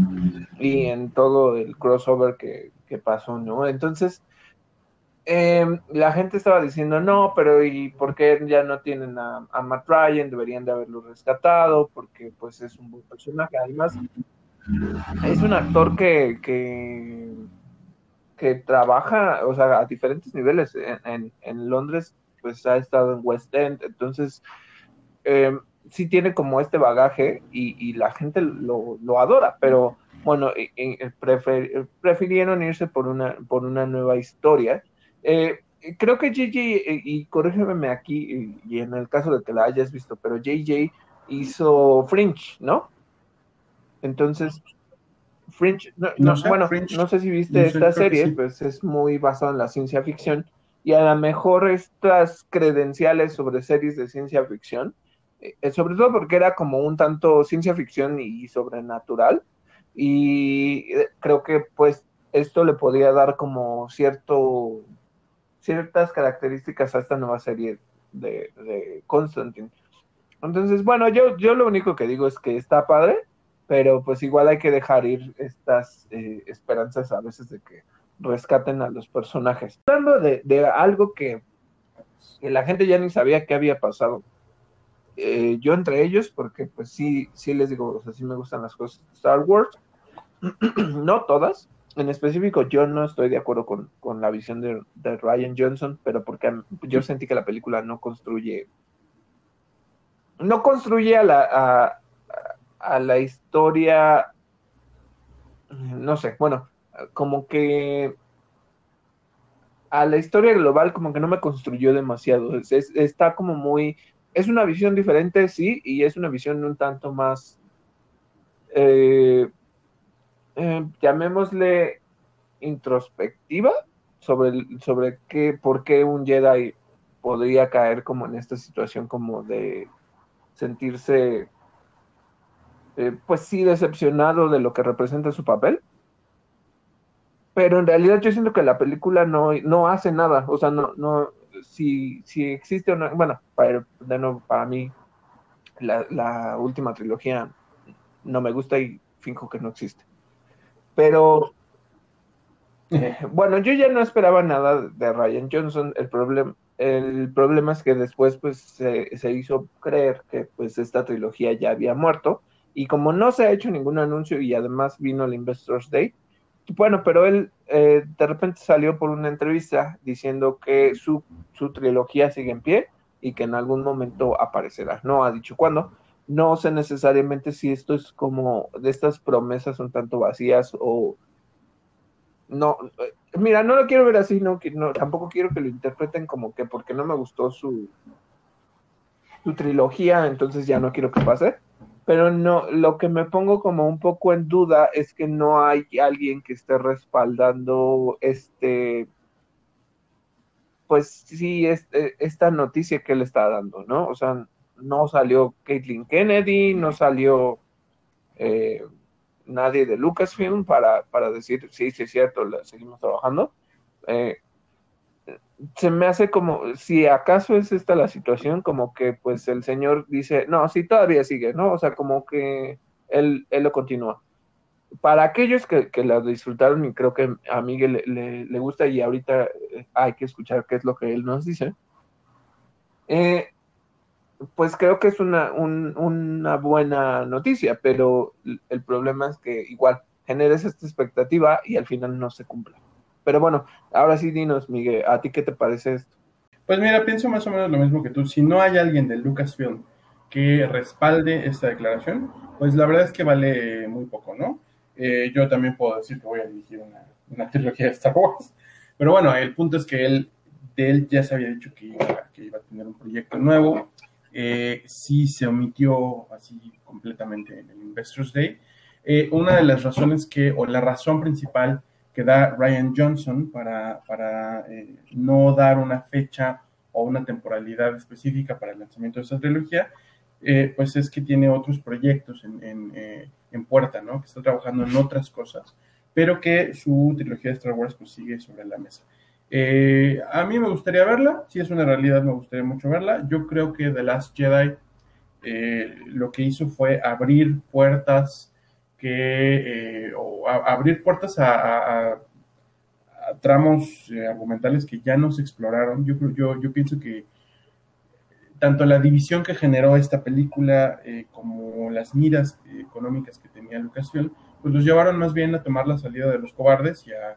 y en todo el crossover que, que pasó, ¿no? Entonces, eh, la gente estaba diciendo, no, pero ¿y por qué ya no tienen a, Matt Ryan? Deberían de haberlo rescatado, porque pues es un buen personaje. Además, es un actor que, que, trabaja, o sea, a diferentes niveles. En, Londres, pues ha estado en West End, entonces eh, sí tiene como este bagaje y, la gente lo, lo, adora, pero bueno, prefer, prefirieron irse por una, por una nueva historia eh, creo que JJ, eh, y corrígeme aquí, y, en el caso de que la hayas visto, pero JJ hizo Fringe, ¿no? Entonces, Fringe, no, sé, bueno, no sé si viste esta serie, pues es muy basada en la ciencia ficción, y a lo mejor estas credenciales sobre series de ciencia ficción, eh, sobre todo porque era como un tanto ciencia ficción y sobrenatural, y creo que pues esto le podía dar como cierto ciertas características a esta nueva serie de, de Constantine. Entonces, bueno, yo, yo lo único que digo es que está padre, pero pues igual hay que dejar ir estas eh, esperanzas a veces de que rescaten a los personajes. Hablando de, algo que, la gente ya ni sabía que había pasado. Eh, yo entre ellos, porque pues sí, sí les digo, o sea, sí me gustan las cosas de Star Wars, no todas, en específico yo no estoy de acuerdo con, la visión de, Ryan Johnson, pero porque yo sentí que la película no construye no construye a la, a la historia, no sé, bueno, como que a la historia global como que no me construyó demasiado. está como muy... Es una visión diferente, sí, y es una visión un tanto más... Eh, eh, llamémosle introspectiva sobre, sobre qué, por qué un Jedi podría caer como en esta situación como de sentirse, eh, pues sí, decepcionado de lo que representa su papel pero en realidad yo siento que la película no, no hace nada, o sea, no, no, si, si existe no, bueno, para, de mí la, última trilogía no me gusta y finjo que no existe. Pero, eh, bueno, yo ya no esperaba nada de Ryan Johnson, el problema, el problema es que después pues se, se hizo creer que pues esta trilogía ya había muerto y como no se ha hecho ningún anuncio y además vino el Investors Day, bueno, pero él eh, de repente salió por una entrevista diciendo que su, su trilogía sigue en pie y que en algún momento aparecerá. No ha dicho cuándo. No sé necesariamente si esto es como de estas promesas un tanto vacías o no. Mira, no lo quiero ver así, no, no tampoco quiero que lo interpreten como que porque no me gustó su, su trilogía, entonces ya no quiero que pase pero no, lo que me pongo como un poco en duda es que no hay alguien que esté respaldando este, pues sí, este, esta noticia que él está dando, ¿no? O sea, no salió Caitlin Kennedy, no salió eh, nadie de Lucasfilm para, para decir, sí, sí es cierto, seguimos trabajando. Eh, se me hace como, si acaso es esta la situación, como que pues el señor dice, no, sí, todavía sigue, ¿no? O sea, como que él, él lo continúa. Para aquellos que, que la disfrutaron y creo que a Miguel le, le, gusta y ahorita eh, hay que escuchar qué es lo que él nos dice, eh, pues creo que es una, una buena noticia, pero el problema es que igual generes esta expectativa y al final no se cumple. Pero bueno, ahora sí dinos, Miguel, ¿a ti qué te parece esto? Pues mira, pienso más o menos lo mismo que tú. Si no hay alguien de Lucasfilm que respalde esta declaración, pues la verdad es que vale muy poco, ¿no? Eh, yo también puedo decir que voy a dirigir una, una, trilogía de Star Wars. Pero bueno, el punto es que él, de él ya se había dicho que que iba a tener un proyecto nuevo. Eh, sí se omitió así completamente en el Investors Day. Eh, una de las razones que, o la razón principal que da Ryan Johnson para, para eh, no dar una fecha o una temporalidad específica para el lanzamiento de esta trilogía, eh, pues es que tiene otros proyectos en, en, puerta, ¿no? Que está trabajando en otras cosas, pero que su trilogía de Star Wars pues sigue sobre la mesa. A mí me gustaría verla, si es una realidad me gustaría mucho verla. Yo creo que The Last Jedi lo que hizo fue abrir puertas que eh, o abrir puertas a, tramos eh, argumentales que ya no se exploraron. Yo, yo, yo pienso que tanto la división que generó esta película eh, como las miras económicas que tenía Lucasfilm, pues los llevaron más bien a tomar la salida de los cobardes y a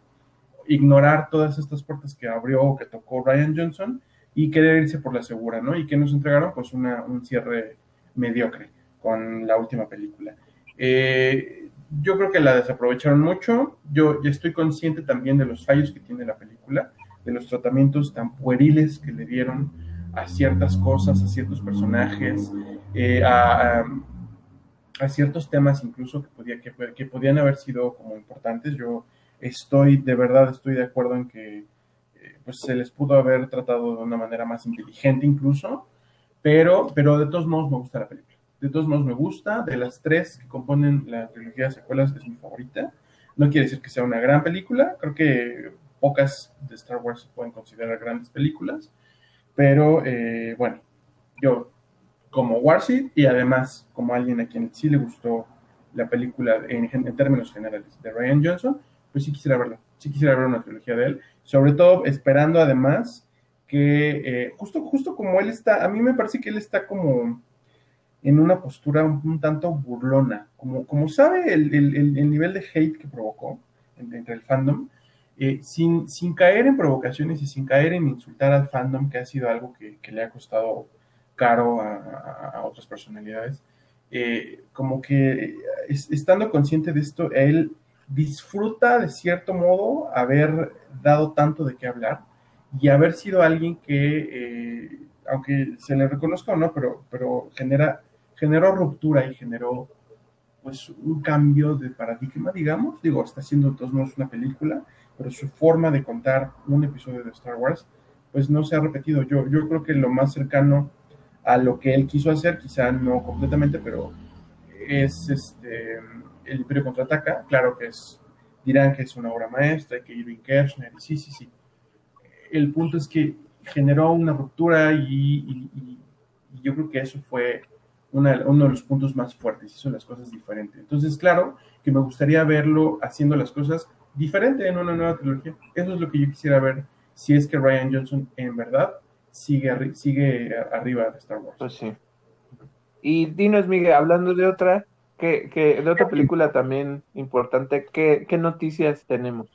ignorar todas estas puertas que abrió o que tocó Ryan Johnson y querer irse por la segura, ¿no? Y que nos entregaron pues una, un cierre mediocre con la última película. Eh, yo creo que la desaprovecharon mucho. Yo ya estoy consciente también de los fallos que tiene la película, de los tratamientos tan pueriles que le dieron a ciertas cosas, a ciertos personajes, eh, a, ciertos temas incluso que, podía, que, podían haber sido como importantes. Yo estoy, de verdad, estoy de acuerdo en que eh, pues se les pudo haber tratado de una manera más inteligente incluso, pero, pero de todos modos me gusta la película de todos modos me gusta. De las tres que componen la trilogía de secuelas es mi favorita. No quiere decir que sea una gran película, creo que pocas de Star Wars se pueden considerar grandes películas, pero eh, bueno, yo como Warseed y además como alguien a quien sí le gustó la película en, términos generales de Ryan Johnson, pues sí quisiera verla, sí quisiera ver una trilogía de él, sobre todo esperando además que eh, justo, justo como él está, a mí me parece que él está como en una postura un, tanto burlona. Como, como sabe el, el, nivel de hate que provocó entre el fandom, eh, sin, sin, caer en provocaciones y sin caer en insultar al fandom, que ha sido algo que, que le ha costado caro a, otras personalidades. Eh, como que estando consciente de esto, él disfruta de cierto modo haber dado tanto de qué hablar y haber sido alguien que, eh, aunque se le reconozca o no, pero, pero genera, generó ruptura y generó pues un cambio de paradigma, digamos. Digo, está haciendo de todos modos una película, pero su forma de contar un episodio de Star Wars, pues no se ha repetido. Yo, yo creo que lo más cercano a lo que él quiso hacer, quizá no completamente, pero es este el Imperio contraataca, claro que es, dirán que es una obra maestra, que Irving Kershner, sí, sí, sí. El punto es que generó una ruptura y, yo creo que eso fue uno de los puntos más fuertes, hizo las cosas diferentes. Entonces, claro que me gustaría verlo haciendo las cosas diferente en una nueva trilogía. Eso es lo que yo quisiera ver si es que Ryan Johnson en verdad sigue, sigue arriba de Star Wars. Pues sí. Y dinos, Miguel, hablando de otra, que, de otra película también importante, ¿qué, noticias tenemos?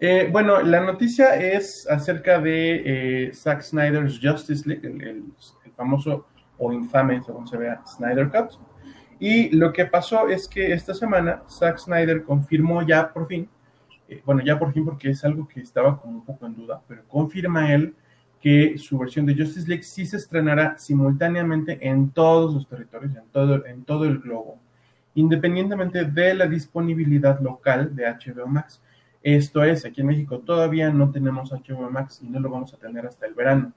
Eh, bueno, la noticia es acerca de eh, Zack Snyder's Justice League, el, famoso o infame, según se vea, Snyder Cut. Y lo que pasó es que esta semana Zack Snyder confirmó ya por fin, eh, bueno, ya por fin porque es algo que estaba como un poco en duda, pero confirma él que su versión de Justice League sí se estrenará simultáneamente en todos los territorios, en todo, en todo el globo, independientemente de la disponibilidad local de HBO Max. Esto es, aquí en México todavía no tenemos HBO Max y no lo vamos a tener hasta el verano.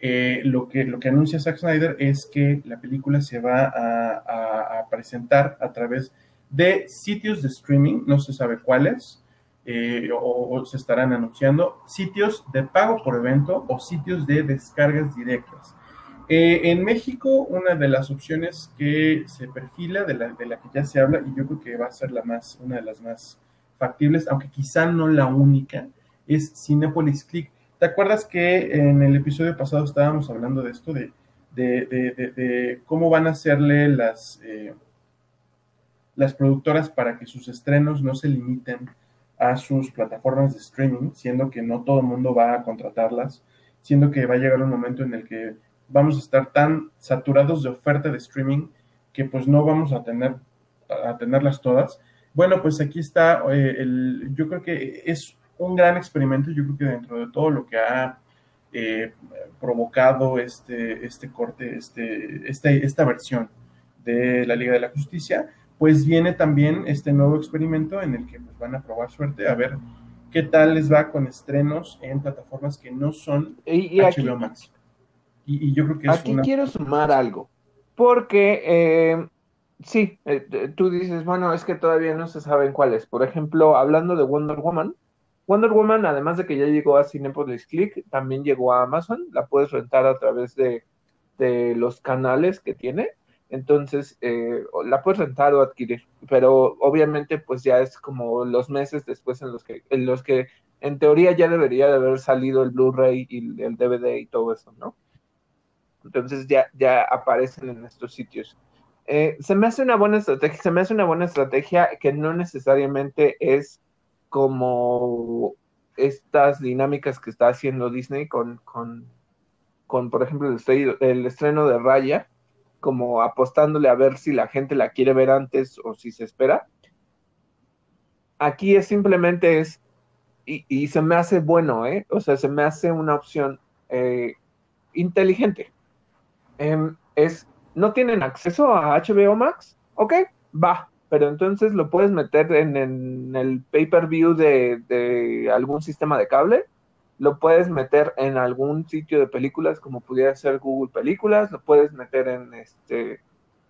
Eh, lo, que, lo que anuncia Zack Snyder es que la película se va a, presentar a través de sitios de streaming, no se sabe cuáles, eh, o, se estarán anunciando sitios de pago por evento o sitios de descargas directas. Eh, en México, una de las opciones que se perfila, de la, que ya se habla, y yo creo que va a ser la más, una de las más factibles, aunque quizá no la única, es Cinepolis Click. ¿Te acuerdas que en el episodio pasado estábamos hablando de esto, de, de, cómo van a hacerle las, eh, las productoras para que sus estrenos no se limiten a sus plataformas de streaming, siendo que no todo el mundo va a contratarlas, siendo que va a llegar un momento en el que vamos a estar tan saturados de oferta de streaming que pues no vamos a tener a tenerlas todas. Bueno, pues aquí está, eh, el, yo creo que es un gran experimento, yo creo que dentro de todo lo que ha eh, provocado este, este corte, este, este, esta versión de la Liga de la Justicia, pues viene también este nuevo experimento en el que pues, van a probar suerte a ver qué tal les va con estrenos en plataformas que no son y, HBO Max. Y, yo creo que aquí quiero sumar algo, porque eh, sí, eh, tú dices, bueno, es que todavía no se saben cuáles. Por ejemplo, hablando de Wonder Woman, Wonder Woman, además de que ya llegó a Cinepolis Click, también llegó a Amazon, la puedes rentar a través de, de los canales que tiene entonces eh, la puedes rentar o adquirir, pero obviamente pues ya es como los meses después en los que, en los que en teoría ya debería de haber salido el Blu-ray y el DVD y todo eso, ¿no? Entonces ya, ya aparecen en estos sitios. Eh, se me hace una buena estrategia, se me hace una buena estrategia que no necesariamente es como estas dinámicas que está haciendo Disney con, con, con por ejemplo, el, estreno de Raya, como apostándole a ver si la gente la quiere ver antes o si se espera. Aquí es simplemente es, y, se me hace bueno, ¿eh? O sea, se me hace una opción eh, inteligente. Em, es, ¿no tienen acceso a HBO Max? Ok, va, pero entonces lo puedes meter en, el pay-per-view de, de algún sistema de cable lo puedes meter en algún sitio de películas como pudiera ser Google Películas, lo puedes meter en este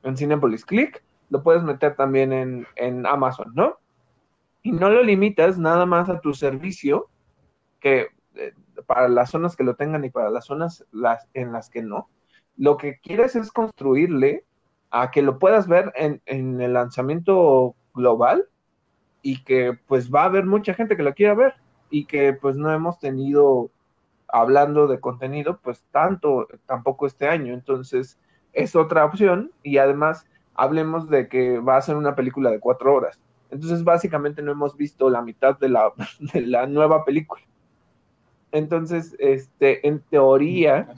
en Cinepolis Click, lo puedes meter también en, Amazon, ¿no? Y no lo limitas nada más a tu servicio, que eh, para las zonas que lo tengan y para las zonas las, en las que no. Lo que quieres es construirle a que lo puedas ver en, en el lanzamiento global y que pues va a haber mucha gente que lo quiera ver y que pues no hemos tenido hablando de contenido pues tanto tampoco este año. Entonces es otra opción y además hablemos de que va a ser una película de cuatro horas. Entonces básicamente no hemos visto la mitad de la, de la nueva película. Entonces este en teoría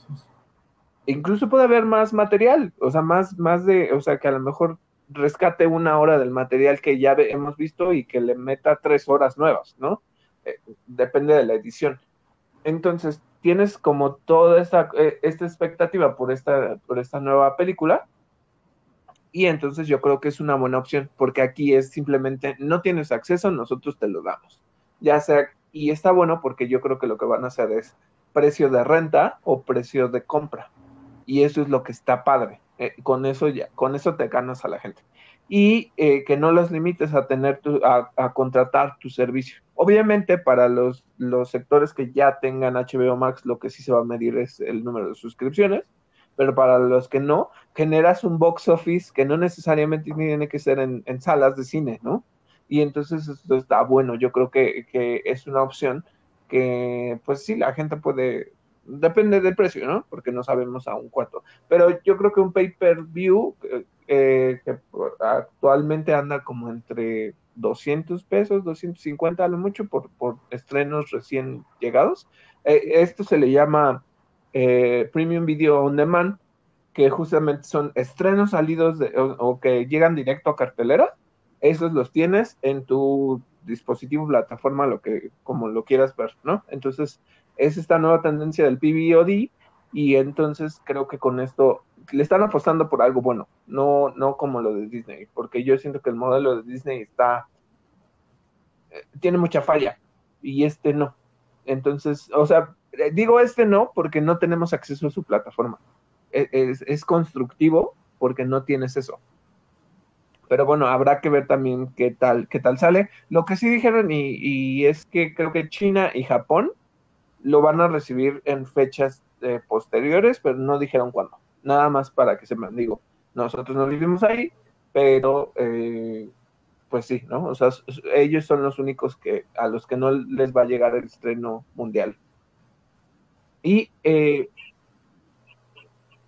incluso puede haber más material, o sea, más, más de, o sea, que a lo mejor rescate una hora del material que ya hemos visto y que le meta tres horas nuevas, ¿no? Eh, depende de la edición. Entonces, tienes como toda esta, eh, esta expectativa por esta, por esta nueva película. Y entonces yo creo que es una buena opción, porque aquí es simplemente, no tienes acceso, nosotros te lo damos. Ya sea, y está bueno porque yo creo que lo que van a hacer es precio de renta o precio de compra. Y eso es lo que está padre. Eh, con eso ya, con eso te ganas a la gente. Y eh, que no los limites a tener tu, a, a, contratar tu servicio. Obviamente, para los, los sectores que ya tengan HBO Max, lo que sí se va a medir es el número de suscripciones. Pero para los que no, generas un box office que no necesariamente tiene que ser en, en salas de cine, ¿no? Y entonces esto está bueno. Yo creo que, que es una opción que, pues sí, la gente puede, depende del precio, ¿no? Porque no sabemos aún cuánto. Pero yo creo que un pay-per-view eh, que actualmente anda como entre 200 pesos, 250 a lo mucho por, por estrenos recién llegados. Eh, esto se le llama eh, Premium Video On Demand, que justamente son estrenos salidos de, o, o, que llegan directo a cartelera. Esos los tienes en tu dispositivo, plataforma, lo que, como lo quieras ver, ¿no? Entonces, es esta nueva tendencia del PVOD y entonces creo que con esto le están apostando por algo bueno, no, no como lo de Disney, porque yo siento que el modelo de Disney está, eh, tiene mucha falla y este no. Entonces, o sea, digo este no porque no tenemos acceso a su plataforma. Es, es, es constructivo porque no tienes eso pero bueno, habrá que ver también qué tal, qué tal sale. Lo que sí dijeron y, es que creo que China y Japón lo van a recibir en fechas eh, posteriores, pero no dijeron cuándo. Nada más para que se me digo, nosotros no vivimos ahí, pero eh, pues sí, ¿no? O sea, ellos son los únicos que a los que no les va a llegar el estreno mundial. Y eh,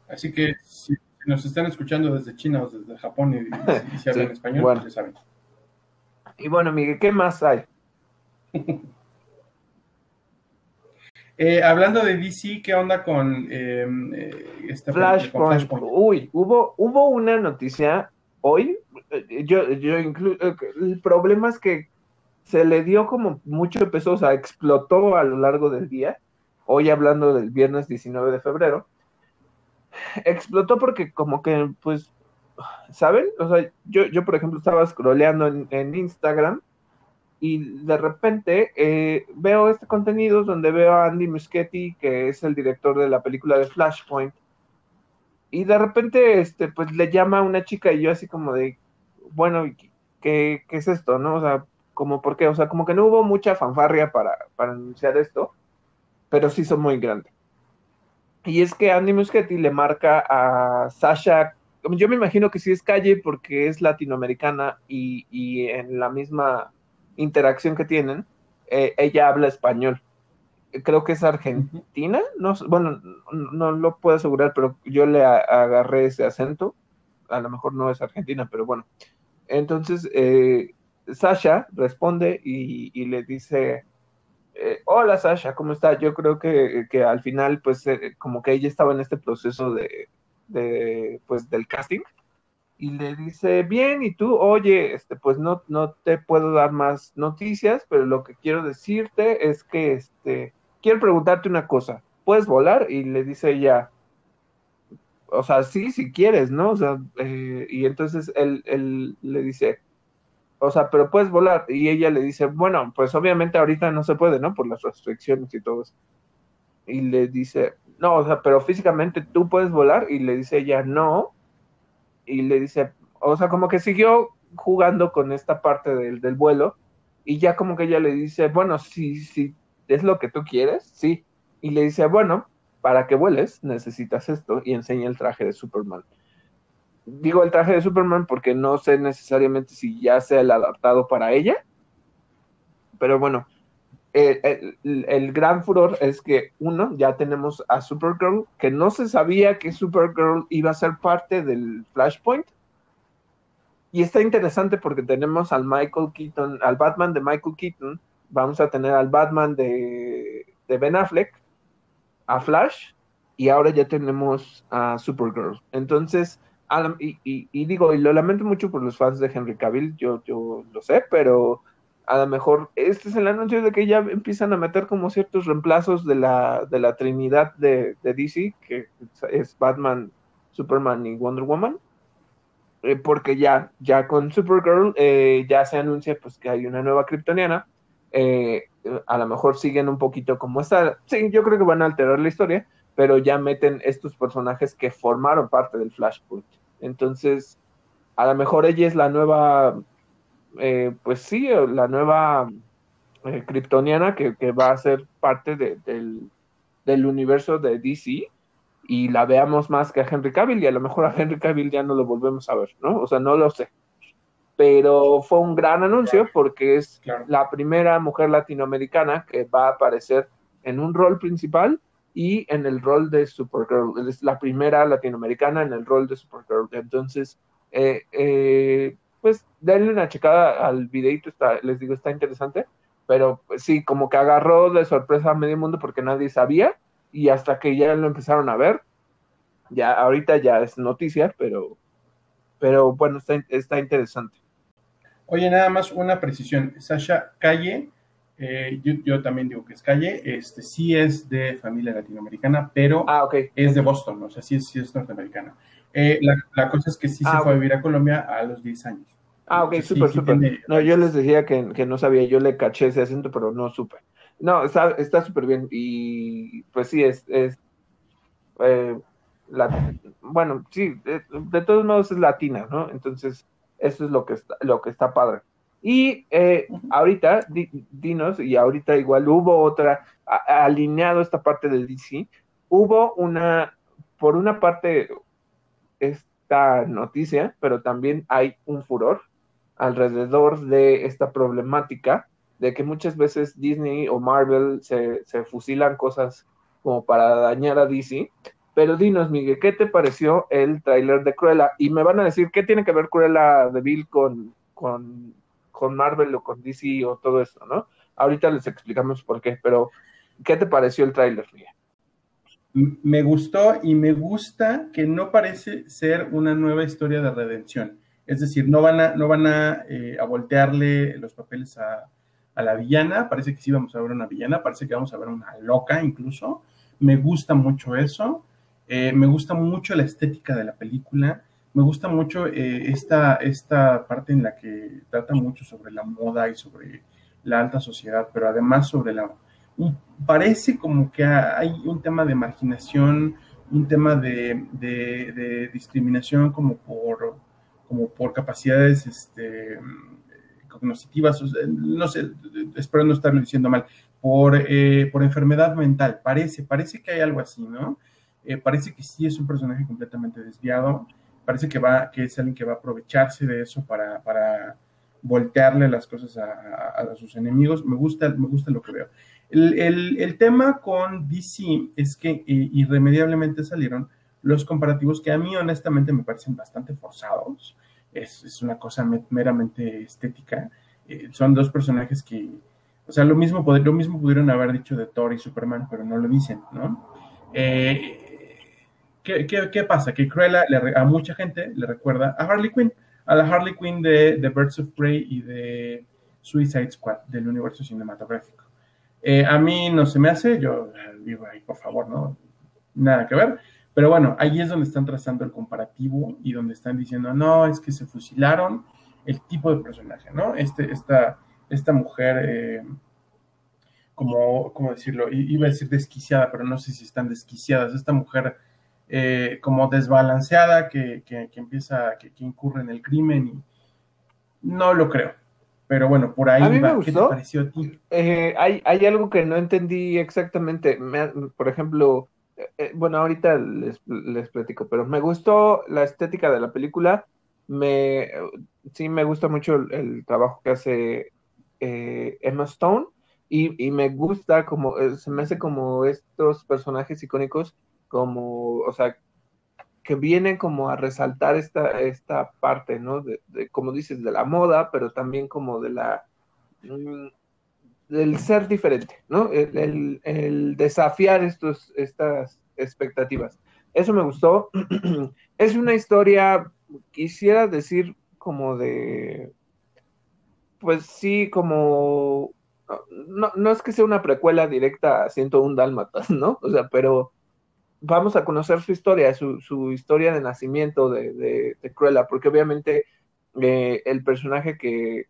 así que si nos están escuchando desde China o desde Japón y, y si hablan sí, español, bueno. pues ya saben. Y bueno, Miguel, ¿qué más hay? Eh, hablando de DC, ¿qué onda con eh, esta Flashpoint. Flashpoint? Uy, hubo, hubo una noticia hoy. eh, Yo, yo inclu eh, el problema es que se le dio como mucho peso, o sea, explotó a lo largo del día. Hoy hablando del viernes 19 de febrero, explotó porque como que, pues, ¿saben? O sea, yo, yo por ejemplo estaba scrolleando en, en Instagram y de repente eh, veo este contenido donde veo a Andy Muschietti, que es el director de la película de Flashpoint, y de repente este, pues le llama a una chica y yo así como de, bueno, ¿qué, qué es esto? ¿No? O sea, como por qué, o sea, como que no hubo mucha fanfarria para, para anunciar esto, pero sí son muy grandes. Y es que Andy Muschietti le marca a Sasha, yo me imagino que sí es calle porque es latinoamericana y, y en la misma interacción que tienen, eh, ella habla español. Creo que es argentina, no, bueno, no, no lo puedo asegurar, pero yo le a, agarré ese acento. A lo mejor no es argentina, pero bueno. Entonces, eh, Sasha responde y, y le dice, eh, hola Sasha, ¿cómo está? Yo creo que, que al final, pues, como que ella estaba en este proceso de, de, pues, del casting y le dice, bien, y tú, oye, este, pues no, no te puedo dar más noticias, pero lo que quiero decirte es que, este, quiero preguntarte una cosa, ¿puedes volar? Y le dice ella, o sea, sí, si quieres, ¿no? O sea, eh, y entonces él, él le dice, o sea, pero puedes volar. Y ella le dice, bueno, pues obviamente ahorita no se puede, ¿no? Por las restricciones y todo eso. Y le dice, no, o sea, pero físicamente tú puedes volar. Y le dice ella, no, y le dice, o sea, como que siguió jugando con esta parte del, del vuelo y ya como que ella le dice, bueno, si, si es lo que tú quieres, sí. Y le dice, bueno, para que vueles necesitas esto y enseña el traje de Superman. Digo el traje de Superman porque no sé necesariamente si ya sea el adaptado para ella, pero bueno, el, gran furor es que, uno, ya tenemos a Supergirl, que no se sabía que Supergirl iba a ser parte del Flashpoint. Y está interesante porque tenemos al Michael Keaton, al Batman de Michael Keaton, vamos a tener al Batman de, Ben Affleck, a Flash, y ahora ya tenemos a Supergirl. Entonces, y, digo, y lo lamento mucho por los fans de Henry Cavill, yo, yo lo sé, pero a lo mejor este es el anuncio de que ya empiezan a meter como ciertos reemplazos de la, de la trinidad de, DC, que es Batman, Superman y Wonder Woman. Eh, porque ya, ya con Supergirl eh, ya se anuncia pues que hay una nueva kryptoniana. Eh, a lo mejor siguen un poquito como esta. Sí, yo creo que van a alterar la historia, pero ya meten estos personajes que formaron parte del Flashpoint. Entonces, a lo mejor ella es la nueva, eh, pues sí, la nueva eh, kryptoniana que, va a ser parte del, del, universo de DC y la veamos más que a Henry Cavill y a lo mejor a Henry Cavill ya no lo volvemos a ver, ¿no? O sea, no lo sé. Pero fue un gran anuncio porque es la primera mujer latinoamericana que va a aparecer en un rol principal y en el rol de Supergirl. Es la primera latinoamericana en el rol de Supergirl. Entonces, eh, eh, pues denle una checada al videito, está, les digo, está interesante, pero pues, sí, como que agarró de sorpresa a medio mundo porque nadie sabía y hasta que ya lo empezaron a ver, ya ahorita ya es noticia, pero, pero bueno, está, está interesante. Oye, nada más una precisión. Sasha Calle eh, yo, también digo que es calle, este sí es de familia latinoamericana, pero ah, es de Boston, o sea, sí es, sí es norteamericana. Eh, la, cosa es que sí se ah, fue a vivir a Colombia a los 10 años. Ah, ok, súper, súper. No, yo les decía que, no sabía, yo le caché ese acento, pero no supe. No, está súper bien y pues sí, es, es eh, bueno, sí, de, todos modos es latina, ¿no? Entonces, eso es lo que está, lo que está padre. Y eh, ahorita, dinos, y ahorita igual hubo otra, alineado esta parte del DC, hubo una, por una parte, esta noticia, pero también hay un furor alrededor de esta problemática de que muchas veces Disney o Marvel se, se fusilan cosas como para dañar a DC. Pero dinos, Miguel, ¿qué te pareció el tráiler de Cruella? Y me van a decir, ¿qué tiene que ver Cruella de Bill con, con con Marvel o con DC o todo esto, ¿no? Ahorita les explicamos por qué, pero ¿qué te pareció el tráiler, Miguel? Me gustó y me gusta que no parece ser una nueva historia de redención. Es decir, no van a, no van a, eh, voltearle los papeles a, la villana. Parece que sí vamos a ver una villana, parece que vamos a ver una loca incluso. Me gusta mucho eso. Eh, me gusta mucho la estética de la película me gusta mucho eh, esta, esta parte en la que trata mucho sobre la moda y sobre la alta sociedad, pero además sobre la... parece como que hay un tema de marginación, un tema de, discriminación como por, como por capacidades este, cognitivas, no sé, espero no estarlo diciendo mal, por, eh, por enfermedad mental, parece, parece que hay algo así, ¿no? Eh, parece que sí es un personaje completamente desviado, parece que va, que es alguien que va a aprovecharse de eso para, para voltearle las cosas a, sus enemigos. Me gusta, me gusta lo que veo. El, tema con DC es que eh, irremediablemente salieron los comparativos que a mí honestamente me parecen bastante forzados. Es, una cosa meramente estética. Eh, son dos personajes que, o sea, lo mismo, lo mismo pudieron haber dicho de Thor y Superman, pero no lo dicen, ¿no? Eh, ¿qué, pasa? Que Cruella a mucha gente le recuerda a Harley Quinn, a la Harley Quinn de, de Birds of Prey y de Suicide Squad del universo cinematográfico. Eh, a mí no se me hace, yo digo ahí, por favor, no, nada que ver. Pero bueno, ahí es donde están trazando el comparativo y donde están diciendo, no, es que se fusilaron el tipo de personaje, ¿no? Este, esta, esta mujer, eh, como, ¿cómo decirlo? Iba a decir desquiciada, pero no sé si están desquiciadas. Esta mujer eh, como desbalanceada que, empieza, que, incurre en el crimen y no lo creo. Pero bueno, por ahí ¿Qué te pareció a ti? Eh, hay, hay algo que no entendí exactamente. por ejemplo, eh, bueno, ahorita les, les, platico, pero me gustó la estética de la película. Me, sí, me gusta mucho el, trabajo que hace Emma Stone y, y, me gusta como, se me hace como estos personajes icónicos como, o sea, que vienen como a resaltar esta, esta parte, ¿no? De, como dices, de la moda, pero también como de la, del ser diferente, ¿no? El, desafiar estos, estas expectativas. Eso me gustó. es una historia, quisiera decir, como de, pues sí, como, no, no es que sea una precuela directa a 101 Dálmatas, ¿no? O sea, pero vamos a conocer su historia, su, su historia de nacimiento de, de, Cruella, porque obviamente eh, el personaje que,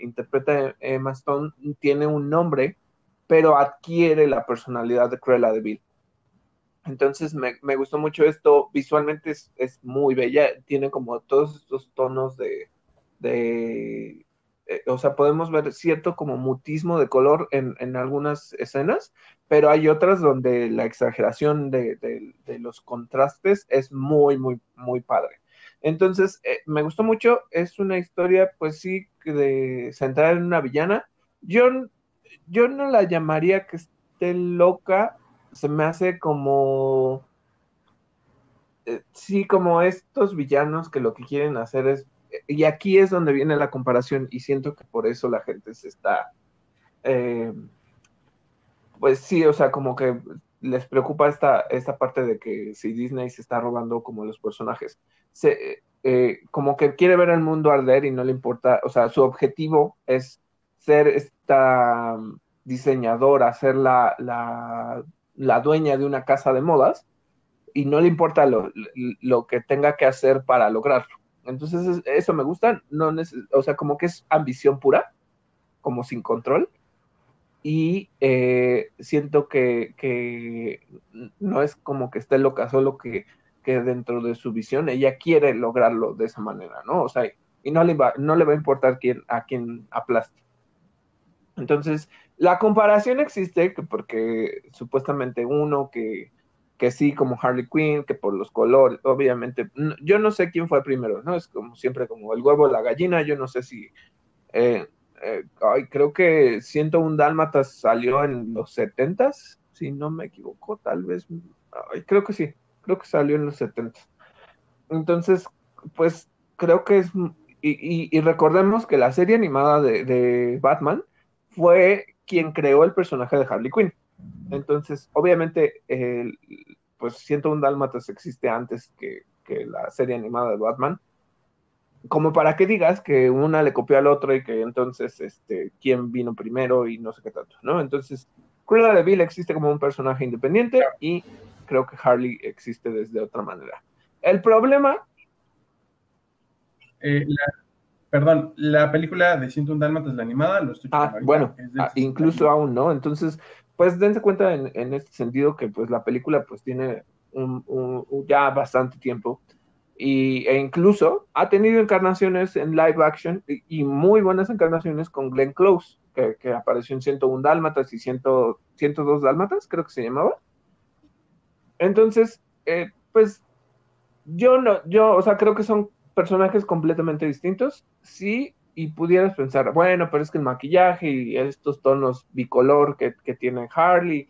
interpreta Emma Stone tiene un nombre, pero adquiere la personalidad de Cruella de Vil. Entonces me, me, gustó mucho esto, visualmente es, es, muy bella, tiene como todos estos tonos de, de eh, o sea, podemos ver cierto como mutismo de color en, en algunas escenas, pero hay otras donde la exageración de, de, los contrastes es muy, muy, muy padre. Entonces, eh, me gustó mucho, es una historia, pues sí, de centrar en una villana. Yo, yo no la llamaría que esté loca, se me hace como, eh, sí, como estos villanos que lo que quieren hacer es, y aquí es donde viene la comparación y siento que por eso la gente se está, eh, pues sí, o sea, como que les preocupa esta, esta parte de que si Disney se está robando como los personajes, se, eh, como que quiere ver el mundo arder y no le importa, o sea, su objetivo es ser esta diseñadora, ser la, la la dueña de una casa de modas y no le importa lo, lo que tenga que hacer para lograrlo. Entonces eso me gusta, no o sea, como que es ambición pura, como sin control. Y eh, siento que, que, no es como que esté loca, solo que, que dentro de su visión ella quiere lograrlo de esa manera, ¿no? O sea, y no le va, no le va a importar quién, a quién aplaste. Entonces, la comparación existe porque supuestamente uno que, que sí, como Harley Quinn, que por los colores, obviamente, yo no sé quién fue primero, ¿no? Es como siempre como el huevo la gallina, yo no sé si, eh, eh, ay, creo que 101 Dálmatas salió en los 70s, si no me equivoco, tal vez, ay, creo que sí, creo que salió en los 70 Entonces, pues creo que es, y, recordemos que la serie animada de, Batman fue quien creó el personaje de Harley Quinn. Entonces, obviamente, el, pues 101 Dálmatas existe antes que, la serie animada de Batman. Como para que digas que una le copió al otro y que entonces, este, quién vino primero y no sé qué tanto, ¿no? Entonces, Cruella de Vil existe como un personaje independiente y creo que Harley existe desde otra manera. El problema... Eh, Perdón, la película de 101 Dálmatas, la animada, lo estoy Ah, bueno, ah, incluso aún, ¿no? Entonces, pues dense cuenta en, en, este sentido que pues la película pues tiene un, ya bastante tiempo y, e incluso ha tenido encarnaciones en live action y, muy buenas encarnaciones con Glenn Close, que, apareció en 101 Dálmatas y 100, 102 Dálmatas, creo que se llamaba. Entonces, eh, pues yo no, yo, o sea, creo que son personajes completamente distintos, sí, y pudieras pensar, bueno, pero es que el maquillaje y estos tonos bicolor que, que tiene Harley,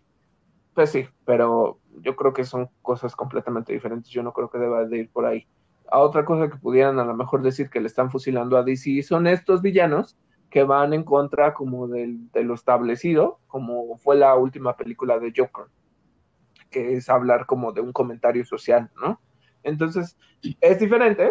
pues sí, pero yo creo que son cosas completamente diferentes, yo no creo que deba de ir por ahí. A otra cosa que pudieran a lo mejor decir que le están fusilando a DC son estos villanos que van en contra como del, de lo establecido, como fue la última película de Joker, que es hablar como de un comentario social, ¿no? Entonces, es diferente,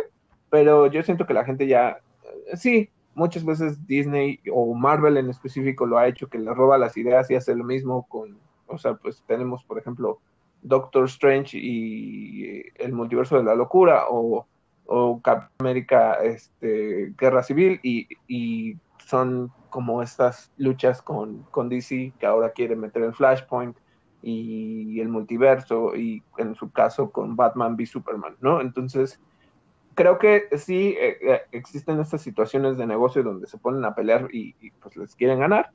pero yo siento que la gente ya, eh, sí, muchas veces Disney o Marvel en específico lo ha hecho, que le roba las ideas y hace lo mismo con, o sea, pues tenemos, por ejemplo, Doctor Strange y eh, el multiverso de la locura o, o Captain América este, Guerra Civil y, y, son como estas luchas con, con DC que ahora quiere meter el Flashpoint y el multiverso y en su caso con Batman v Superman, ¿no? Entonces, creo que sí eh, eh, existen estas situaciones de negocio donde se ponen a pelear y, pues les quieren ganar,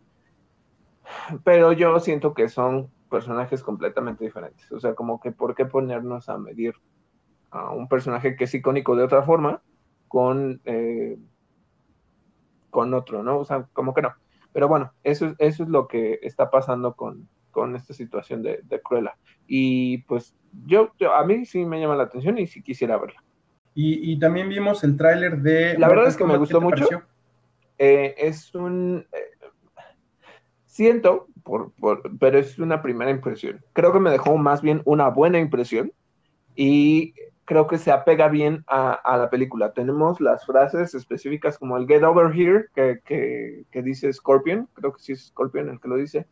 pero yo siento que son personajes completamente diferentes. O sea, como que por qué ponernos a medir a un personaje que es icónico de otra forma con, eh, con otro, ¿no? O sea, como que no. Pero bueno, eso, eso es lo que está pasando con, con esta situación de, de Cruella. Y pues yo, yo, a mí sí me llama la atención y sí quisiera verla. Y, también vimos el tráiler de... La verdad es que me gustó mucho. Eh, es un... Eh, siento por, pero es una primera impresión. Creo que me dejó más bien una buena impresión y creo que se apega bien a, la película. Tenemos las frases específicas como el Get Over Here, que, dice Scorpion, creo que sí es Scorpion el que lo dice.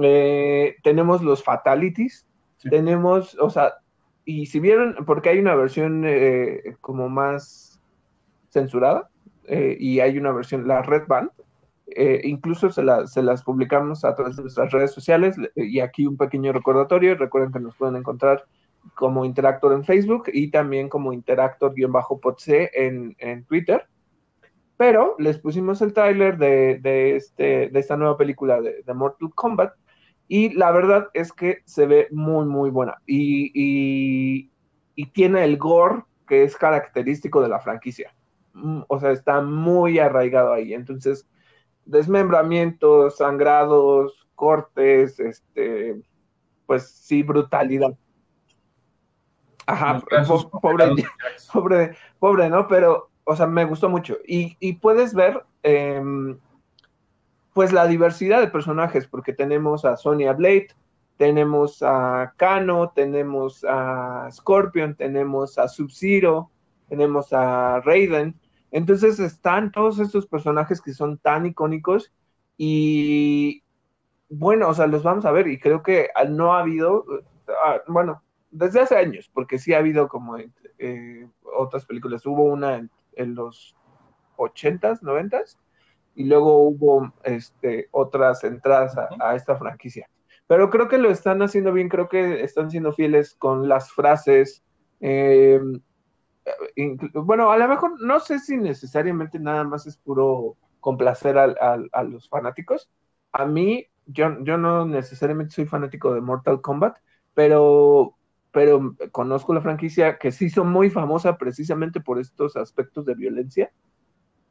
Eh, tenemos los Fatalities, tenemos, o sea, y si vieron, porque hay una versión eh, como más censurada, eh, y hay una versión, la Red Band, incluso se, se, las publicamos a través de nuestras redes sociales, y aquí un pequeño recordatorio, recuerden que nos pueden encontrar como Interactor en Facebook y también como Interactor-Potc en, en Twitter. Pero les pusimos el tráiler de, de, este, de esta nueva película de, Mortal Kombat y la verdad es que se ve muy, muy buena. Y, y, y, tiene el gore que es característico de la franquicia. Mm, o sea, está muy arraigado ahí. Entonces, desmembramientos, sangrados, cortes, este, pues sí, brutalidad. Ajá, pobre, pobre, pobre, ¿no? Pero, o sea, me gustó mucho. Y, puedes ver, em, pues, la diversidad de personajes, porque tenemos a Sonya Blade, tenemos a Kano, tenemos a Scorpion, tenemos a Sub-Zero, tenemos a Raiden. Entonces están todos estos personajes que son tan icónicos y bueno, o sea, los vamos a ver y creo que no ha habido, ah, bueno, desde hace años, porque sí ha habido como eh, otras películas. Hubo una en, los 80s, 90s, y luego hubo este, otras entradas a, esta franquicia. Pero creo que lo están haciendo bien, creo que están siendo fieles con las frases. Em, bueno, a lo mejor no sé si necesariamente nada más es puro complacer a, los fanáticos. A mí, yo, yo no necesariamente soy fanático de Mortal Kombat, pero pero conozco la franquicia que se hizo muy famosa precisamente por estos aspectos de violencia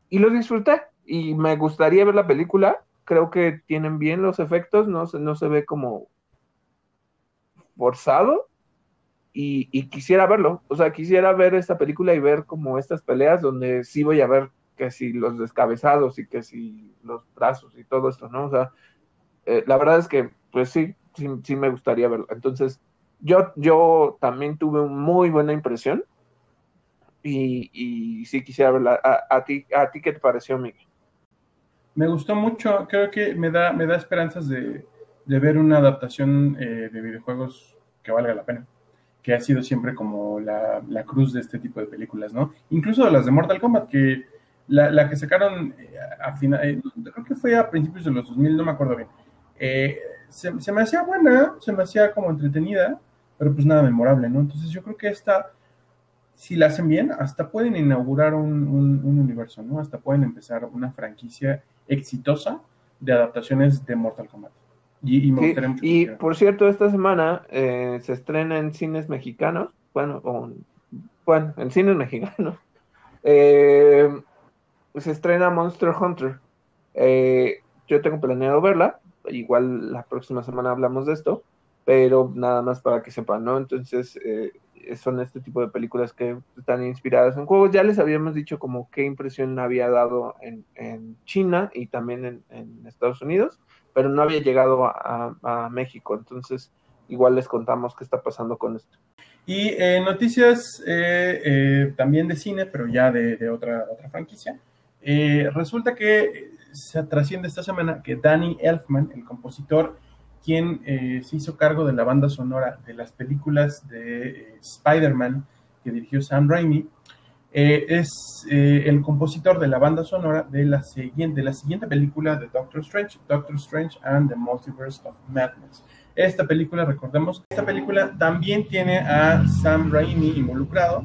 y lo disfruté y me gustaría ver la película. Creo que tienen bien los efectos, no no se ve como forzado y, quisiera verlo. O sea, quisiera ver esta película y ver como estas peleas donde sí voy a ver que si los descabezados y que si los brazos y todo esto, ¿no? O sea, eh, la verdad es que, pues sí, sí, sí me gustaría verlo. Entonces, yo, yo también tuve muy buena impresión y, y sí quisiera verla. A, ti, ¿A ti qué te pareció, Miguel? Me gustó mucho, creo que me da, me da esperanzas de, ver una adaptación eh, de videojuegos que valga la pena, que ha sido siempre como la, cruz de este tipo de películas, ¿no? Incluso de las de Mortal Kombat, que la, que sacaron eh, a final, eh, creo que fue a principios de los 2000, no me acuerdo bien. se, se, me hacía buena, se me hacía como entretenida, pero pues nada memorable, ¿no? Entonces yo creo que esta, si la hacen bien, hasta pueden inaugurar un, universo, ¿no? Hasta pueden empezar una franquicia exitosa de adaptaciones de Mortal Kombat. Y, y por cierto, esta semana eh, se estrena en cines mexicanos, bueno, bueno, en cines mexicanos, eh, se estrena Monster Hunter. Eh, yo tengo planeado verla, igual la próxima semana hablamos de esto pero nada más para que sepan, ¿no? Entonces, eh, son este tipo de películas que están inspiradas en juegos. Ya les habíamos dicho como qué impresión había dado en, China y también en, Estados Unidos, pero no había llegado a, México. Entonces, igual les contamos qué está pasando con esto. Y eh, noticias eh, también de cine, pero ya de, otra, otra franquicia. resulta que se trasciende esta semana que Danny Elfman, el compositor, quien eh, se hizo cargo de la banda sonora de las películas de eh, Spider-Man que dirigió Sam Raimi, eh, es el compositor de la banda sonora de la, siguiente, de la siguiente película de Doctor Strange, Doctor Strange and the Multiverse of Madness. Esta película, recordemos, esta película también tiene a Sam Raimi involucrado.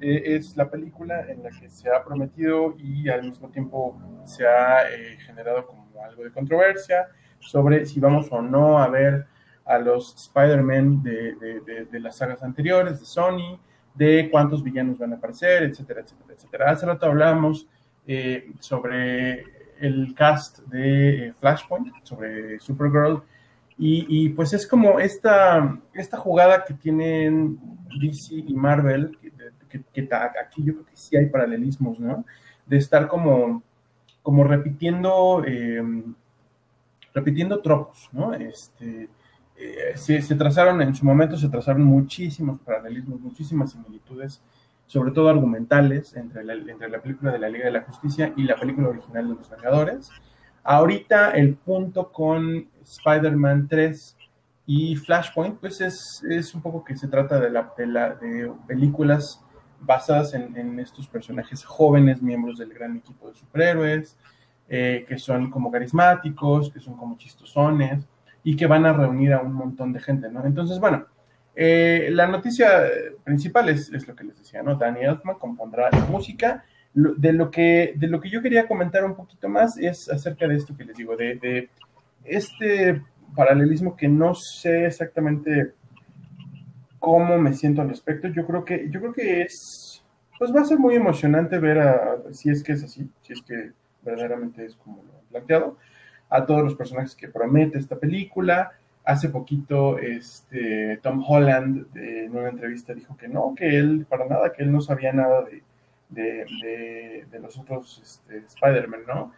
es la película en la que se ha prometido y al mismo tiempo se ha generado como algo de controversia sobre si vamos o no a ver a los Spider-Man de, las sagas anteriores, de Sony, de cuántos villanos van a aparecer, etcétera, etcétera, etcétera. Hace rato hablamos eh, sobre el cast de eh, Flashpoint, sobre Supergirl, y, pues es como esta, esta jugada que tienen DC y Marvel, que, aquí yo creo que sí hay paralelismos, ¿no? De estar como, como repitiendo... Eh, repitiendo tropos, ¿no? Este, eh, se, trazaron, en su momento se trazaron muchísimos paralelismos, muchísimas similitudes, sobre todo argumentales, entre la, entre la película de la Liga de la Justicia y la película original de los Vengadores. Ahorita el punto con Spider-Man 3 y Flashpoint, pues es, es, un poco que se trata de, la, de, la, de películas basadas en, en, estos personajes jóvenes, miembros del gran equipo de superhéroes, eh, que son como carismáticos, que son como chistosones y que van a reunir a un montón de gente, ¿no? Entonces, bueno, eh, la noticia principal es, lo que les decía, ¿no? Danny Elfman compondrá la música. De lo, que, de lo que yo quería comentar un poquito más es acerca de esto que les digo, de, este paralelismo que no sé exactamente cómo me siento al respecto. Yo creo que, yo creo que es, pues va a ser muy emocionante ver si es que es así, si es que verdaderamente es como lo han planteado, a todos los personajes que promete esta película. Hace poquito, este, Tom Holland en una entrevista dijo que no, que él, para nada, que él no sabía nada de, de, de, de los otros este, Spider-Man, ¿no?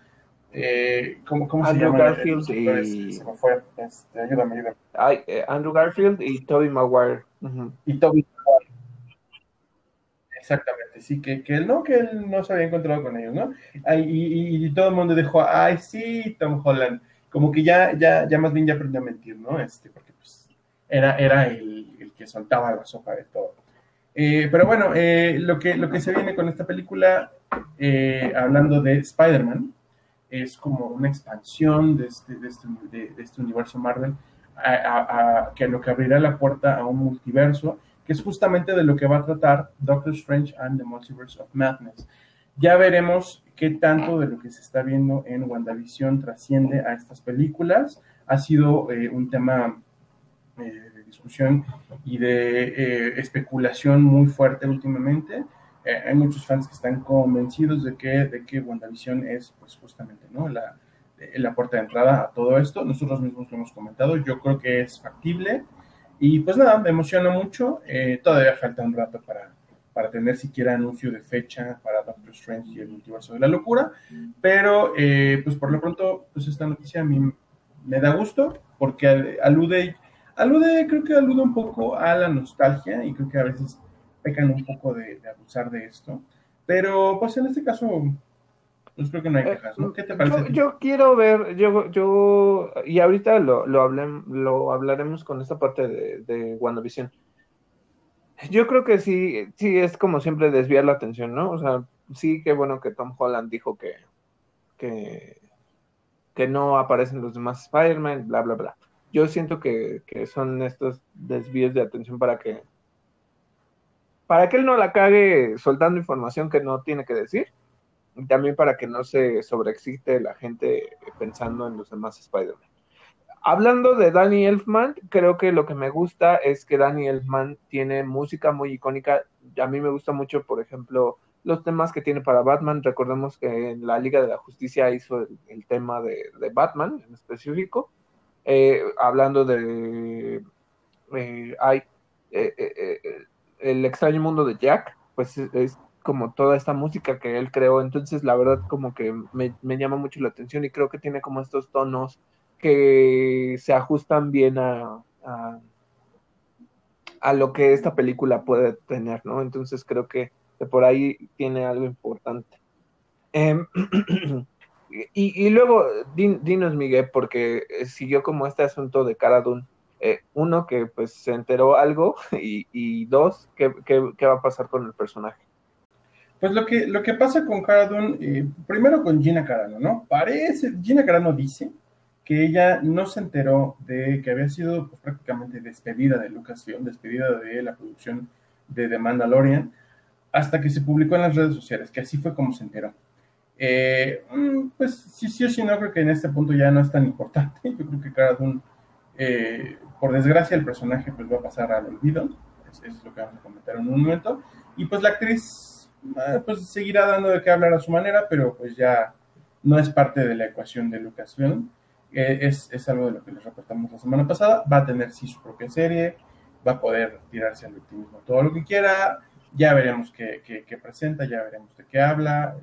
Eh, ¿Cómo, cómo Andrew se llama? Garfield y... Se me fue. Este, ayúdame, ayúdame. Ay, eh, Andrew Garfield y Tobey Maguire. Uh -huh. Y Tobey Maguire. Exactamente, sí, que, que él no, que él no se había encontrado con ellos, ¿no? Y, y, todo el mundo dijo, ay, sí, Tom Holland. Como que ya, ya, ya más bien ya aprendió a mentir, ¿no? Este, porque pues era, era el, el que soltaba la sopa de todo. Eh, pero bueno, eh, lo, que, lo que se viene con esta película, eh, hablando de Spider-Man, es como una expansión de este, de este, de, este universo Marvel, a, a, que lo que abrirá la puerta a un multiverso, que es justamente de lo que va a tratar Doctor Strange and the Multiverse of Madness. Ya veremos qué tanto de lo que se está viendo en WandaVision trasciende a estas películas. Ha sido eh, un tema eh, de discusión y de eh, especulación muy fuerte últimamente. Eh, hay muchos fans que están convencidos de que, de que WandaVision es pues justamente ¿no? la, la puerta de entrada a todo esto. Nosotros mismos lo hemos comentado. Yo creo que es factible. Y pues nada, me emociona mucho. Eh, todavía falta un rato para, para tener siquiera anuncio de fecha para Doctor Strange y el multiverso de la locura. Pero eh, pues por lo pronto, pues esta noticia a mí me da gusto porque alude, alude, creo que alude un poco a la nostalgia y creo que a veces pecan un poco de, de abusar de esto. Pero pues en este caso creo que no hay quejas, ¿no? ¿Qué te parece? Yo, yo quiero ver, yo, yo, y ahorita lo, lo, hablé, lo hablaremos con esta parte de, de WandaVision. Yo creo que sí, sí es como siempre desviar la atención, ¿no? O sea, sí, qué bueno que Tom Holland dijo que, que, que no aparecen los demás Spider-Man, bla, bla, bla. Yo siento que, que son estos desvíos de atención para que para que él no la cague soltando información que no tiene que decir también para que no se sobreexiste la gente pensando en los demás Spider-Man. Hablando de Danny Elfman, creo que lo que me gusta es que Danny Elfman tiene música muy icónica. A mí me gusta mucho, por ejemplo, los temas que tiene para Batman. Recordemos que en la Liga de la Justicia hizo el, tema de, Batman en específico. Eh, hablando de eh, hay, eh, el extraño mundo de Jack, pues es como toda esta música que él creó, entonces la verdad como que me, me, llama mucho la atención y creo que tiene como estos tonos que se ajustan bien a, a, lo que esta película puede tener, ¿no? Entonces creo que, que por ahí tiene algo importante. Eh, y, y, luego, din, dinos Miguel, porque siguió como este asunto de Cara Dune. Eh, uno, que pues se enteró algo y, y dos, ¿qué, qué, qué va a pasar con el personaje? Pues lo que, lo que pasa con Cara Dune, eh, primero con Gina Carano, ¿no? Parece, Gina Carano dice que ella no se enteró de que había sido pues, prácticamente despedida de Lucasfilm, despedida de la producción de The Mandalorian, hasta que se publicó en las redes sociales, que así fue como se enteró. Eh, pues sí, sí o sí, no creo que en este punto ya no es tan importante. Yo creo que Cara Dune, eh, por desgracia, el personaje pues va a pasar al olvido. Eso es lo que vamos a comentar en un momento. Y pues la actriz pues seguirá dando de qué hablar a su manera, pero pues ya no es parte de la ecuación de Lucasfilm. Eh, es, es, algo de lo que les reportamos la semana pasada. Va a tener sí su propia serie, va a poder tirarse al optimismo todo lo que quiera. Ya veremos qué, qué, qué presenta, ya veremos de qué habla.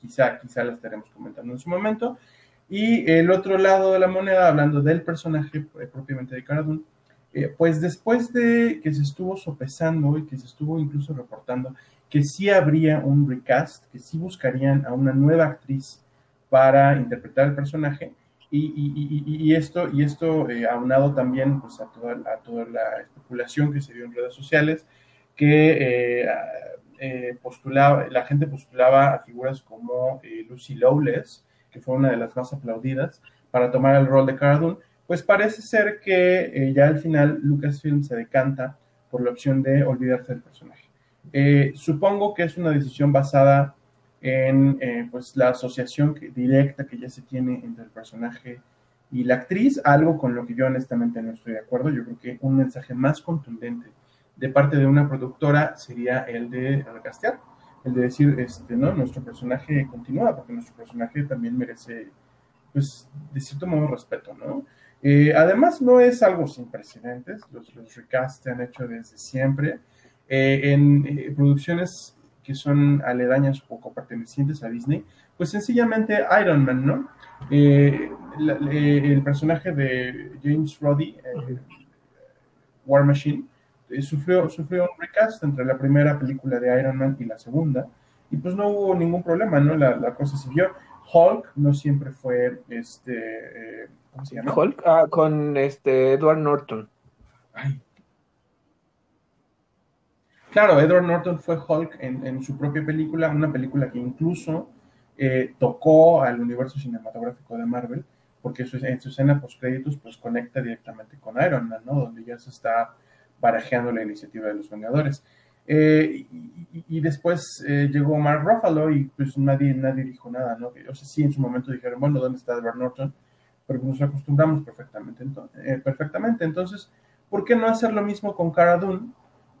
Quizá, quizá la estaremos comentando en su momento. Y el otro lado de la moneda, hablando del personaje eh, propiamente de Cara Dune, eh, pues después de que se estuvo sopesando y que se estuvo incluso reportando que sí habría un recast, que sí buscarían a una nueva actriz para interpretar el personaje, y, esto, y esto eh, aunado también pues, a, toda, la especulación que se dio en redes sociales, que eh, eh, postulaba, la gente postulaba a figuras como Lucy Lowless, que fue una de las más aplaudidas, para tomar el rol de Cara pues parece ser que ya al final Lucasfilm se decanta por la opción de olvidarse del personaje. Supongo que es una decisión basada en eh, pues la asociación directa que ya se tiene entre el personaje y la actriz, algo con lo que yo honestamente no estoy de acuerdo. Yo creo que un mensaje más contundente de parte de una productora sería el de recastear, el de decir, este, no, nuestro personaje continúa, porque nuestro personaje también merece, pues, de cierto modo, respeto, ¿no? Eh, además, no es algo sin precedentes, los, los recasts se han hecho desde siempre. Eh, en producciones que son aledañas o poco pertenecientes a Disney, pues sencillamente Iron Man, ¿no? Eh, eh, el personaje de James Roddy, eh, War Machine, sufrió, sufrió un recast entre la primera película de Iron Man y la segunda, y pues no hubo ningún problema, ¿no? La, cosa siguió. Hulk no siempre fue, este, ¿cómo se llama? Hulk, ah, con este Edward Norton. Ay, Claro, Edward Norton fue Hulk en, su propia película, una película que incluso eh, tocó al universo cinematográfico de Marvel, porque en su escena post-créditos pues conecta directamente con Iron Man, ¿no? Donde ya se está barajeando la iniciativa de los Vengadores. Eh, y, después eh, llegó Mark Ruffalo y pues nadie, nadie dijo nada, ¿no? O sea, sí, en su momento dijeron, bueno, ¿dónde está Edward Norton? Pero nos acostumbramos perfectamente, entonces, perfectamente. Entonces, ¿por qué no hacer lo mismo con Cara Dune?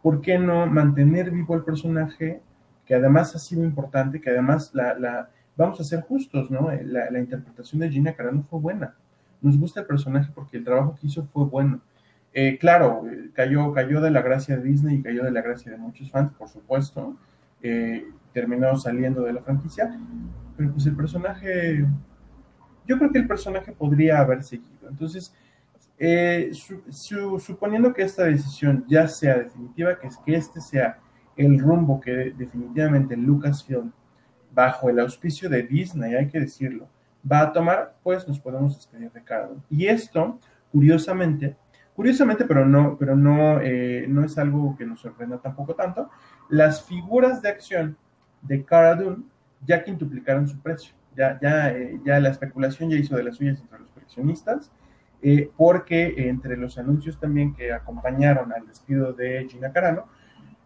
¿Por qué no mantener vivo el personaje que además ha sido importante, que además la, vamos a ser justos, ¿no? La, interpretación de Gina Carano fue buena. Nos gusta el personaje porque el trabajo que hizo fue bueno. Eh, claro, eh, cayó, cayó de la gracia de Disney y cayó de la gracia de muchos fans, por supuesto. Eh, terminó saliendo de la franquicia, pero pues el personaje, yo creo que el personaje podría haber seguido. Entonces, eh, suponiendo que esta decisión ya sea definitiva, que es que este sea el rumbo que definitivamente Lucasfilm, bajo el auspicio de Disney, hay que decirlo, va a tomar, pues nos podemos despedir de Cara Y esto, curiosamente, curiosamente, pero no, pero no, eh, no es algo que nos sorprenda tampoco tanto, las figuras de acción de Cara Dune ya quintuplicaron su precio. Ya, ya, eh, ya la especulación ya hizo de las suyas entre los coleccionistas eh, porque entre los anuncios también que acompañaron al despido de Gina Carano,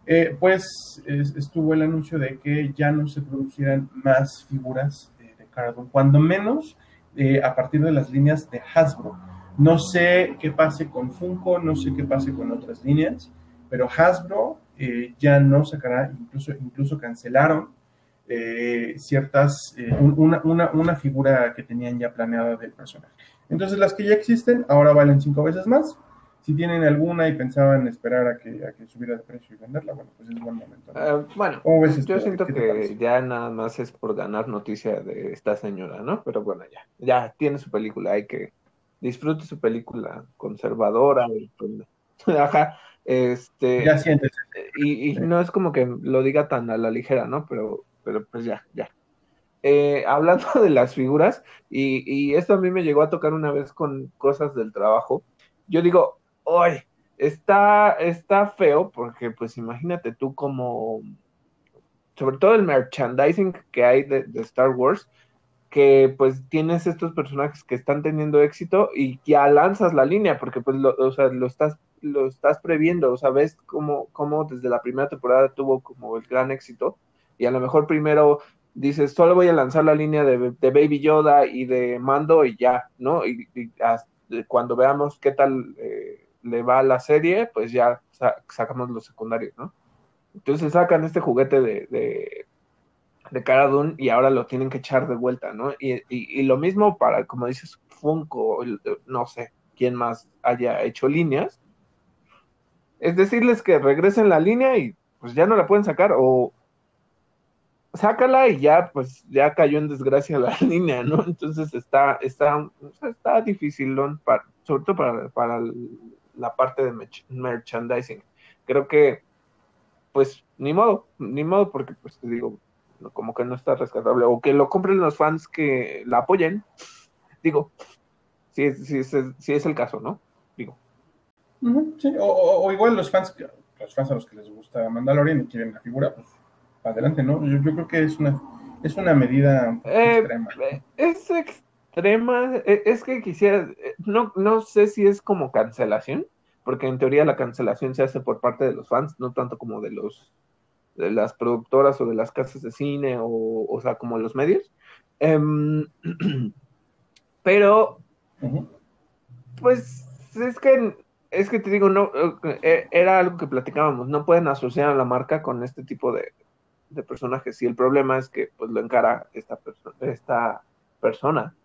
eh, pues estuvo el anuncio de que ya no se producirán más figuras de, de Carano, cuando menos eh, a partir de las líneas de Hasbro. No sé qué pase con Funko, no sé qué pase con otras líneas, pero Hasbro ya no sacará, incluso, incluso cancelaron ciertas, una, una, una, figura que tenían ya planeada del personaje. Entonces las que ya existen ahora valen cinco veces más. Si tienen alguna y pensaban esperar a que, a que subiera de precio y venderla, bueno, pues es buen momento. Eh, bueno, yo siento que ya nada más es por ganar noticia de esta señora, ¿no? Pero bueno, ya, ya tiene su película, hay que disfrute su película conservadora. Ajá, este. Ya sientes. Y, y no es como que lo diga tan a la ligera, ¿no? Pero, pero pues ya, ya. Eh, hablando de las figuras, y, esto a mí me llegó a tocar una vez con cosas del trabajo, yo digo, hoy está, está feo porque pues imagínate tú como, sobre todo el merchandising que hay de, Star Wars, que pues tienes estos personajes que están teniendo éxito y ya lanzas la línea porque pues lo, o sea, lo estás lo estás previendo, o sea, ves cómo, cómo desde la primera temporada tuvo como el gran éxito y a lo mejor primero dices, solo voy a lanzar la línea de, Baby Yoda y de Mando y ya, ¿no? Y, cuando veamos qué tal eh, le va a la serie, pues ya sacamos los secundarios, ¿no? Entonces sacan este juguete de, de, de Cara y ahora lo tienen que echar de vuelta, ¿no? Y, y, lo mismo para, como dices, Funko, no sé quién más haya hecho líneas, es decirles que regresen la línea y pues ya no la pueden sacar o, sácala y ya, pues, ya cayó en desgracia la línea, ¿no? Entonces está, está, está difícil, para, sobre todo para, para la parte de merchandising. Creo que, pues, ni modo, ni modo, porque, pues, te digo, como que no está rescatable, o que lo compren los fans que la apoyen, digo, si es, si es, si es el caso, ¿no? Digo. sí, o, igual los fans, los fans a los que les gusta Mandalorian y quieren la figura, pues adelante, ¿no? Yo, creo que es una, es una medida eh, extrema. Eh, es extrema, e, es que quisiera, eh, no, no sé si es como cancelación, porque en teoría la cancelación se hace por parte de los fans, no tanto como de los de las productoras o de las casas de cine o, o sea, como los medios. Em, pero, pues es que es que te digo, no, era algo que platicábamos, no pueden asociar a la marca con este tipo de, de personajes. Y el problema es que pues lo encara esta, esta persona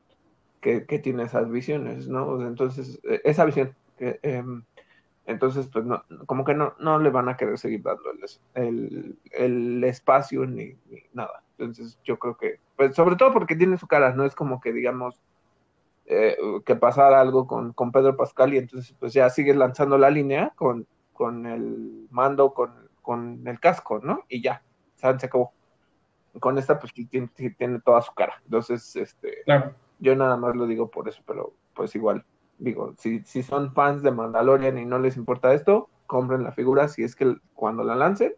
que, tiene esas visiones, ¿no? Entonces, e, esa visión. Que, em, entonces, pues no, como que no, no le van a querer seguir dando el, el, espacio ni, nada. Entonces, yo creo que, pues sobre todo porque tiene su cara, no es como que digamos eh, que pasara algo con, con Pedro Pascal y entonces pues ya sigues lanzando la línea con, con el mando, con, con el casco, ¿no? Y ya, se acabó. Con esta, pues tiene, tiene toda su cara. Entonces, este, yo nada más lo digo por eso, pero pues igual, digo, si, si son fans de Mandalorian y no les importa esto, compren la figura si es que cuando la lancen.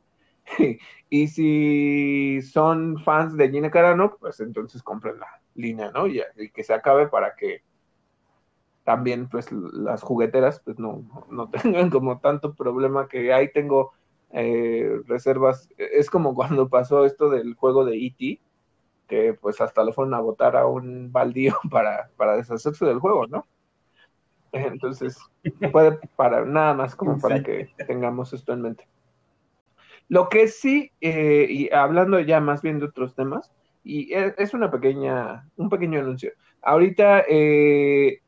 y si son fans de Gina Carano, pues entonces compren la línea, ¿no? Y, y, que se acabe para que también pues las jugueteras pues no, no tengan como tanto problema que ahí tengo eh, reservas. Es como cuando pasó esto del juego de E.T., que pues hasta lo fueron a botar a un baldío para, para deshacerse del juego, ¿no? Entonces, puede para nada más como para que tengamos esto en mente. Lo que sí, eh, y hablando ya más bien de otros temas, y es una pequeña, un pequeño anuncio. Ahorita eh,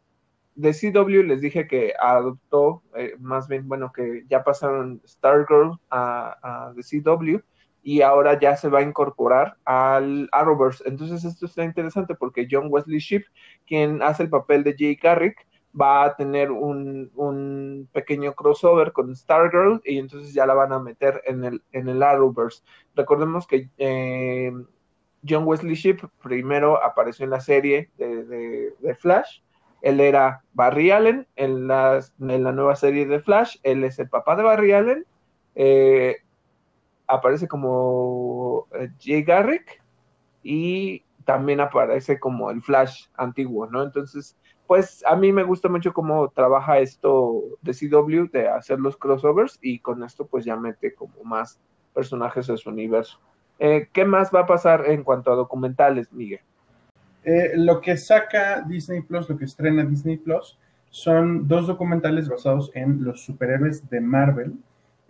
de CW les dije que adoptó, eh, más bien, bueno, que ya pasaron Stargirl a, a The CW y ahora ya se va a incorporar al Arrowverse. Entonces esto está interesante porque John Wesley Shipp, quien hace el papel de Jay Garrick, va a tener un, un, pequeño crossover con Stargirl y entonces ya la van a meter en el, en el Arrowverse. Recordemos que eh, John Wesley Shipp primero apareció en la serie de, de Flash él era Barry Allen en, la nueva serie de Flash. Él es el papá de Barry Allen. Eh, aparece como eh, Jay Garrick y también aparece como el Flash antiguo, ¿no? Entonces, pues a mí me gusta mucho cómo trabaja esto de CW, de hacer los crossovers y con esto pues ya mete como más personajes en su universo. Eh, ¿Qué más va a pasar en cuanto a documentales, Miguel? Eh, lo que saca Disney Plus, lo que estrena Disney Plus, son dos documentales basados en los superhéroes de Marvel.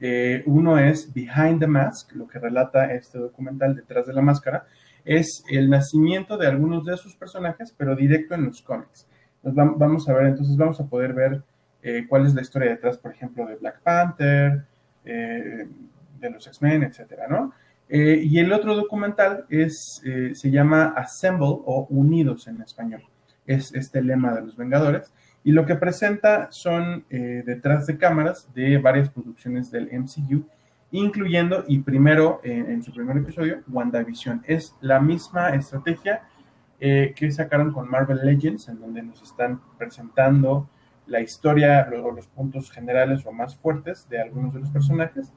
Eh, uno es Behind the Mask, lo que relata este documental detrás de la máscara, es el nacimiento de algunos de sus personajes, pero directo en los cómics. vamos a ver, entonces vamos a poder ver eh, cuál es la historia detrás, por ejemplo, de Black Panther, de los X-Men, etcétera, ¿no? Eh, y el otro documental es, eh, se llama Assemble o Unidos en español. Es este lema de los Vengadores. Y lo que presenta son eh, detrás de cámaras de varias producciones del MCU, incluyendo, y primero, en su primer episodio, WandaVision. Es la misma estrategia que sacaron con Marvel Legends, en donde nos están presentando la historia o los puntos generales o más fuertes de algunos de los personajes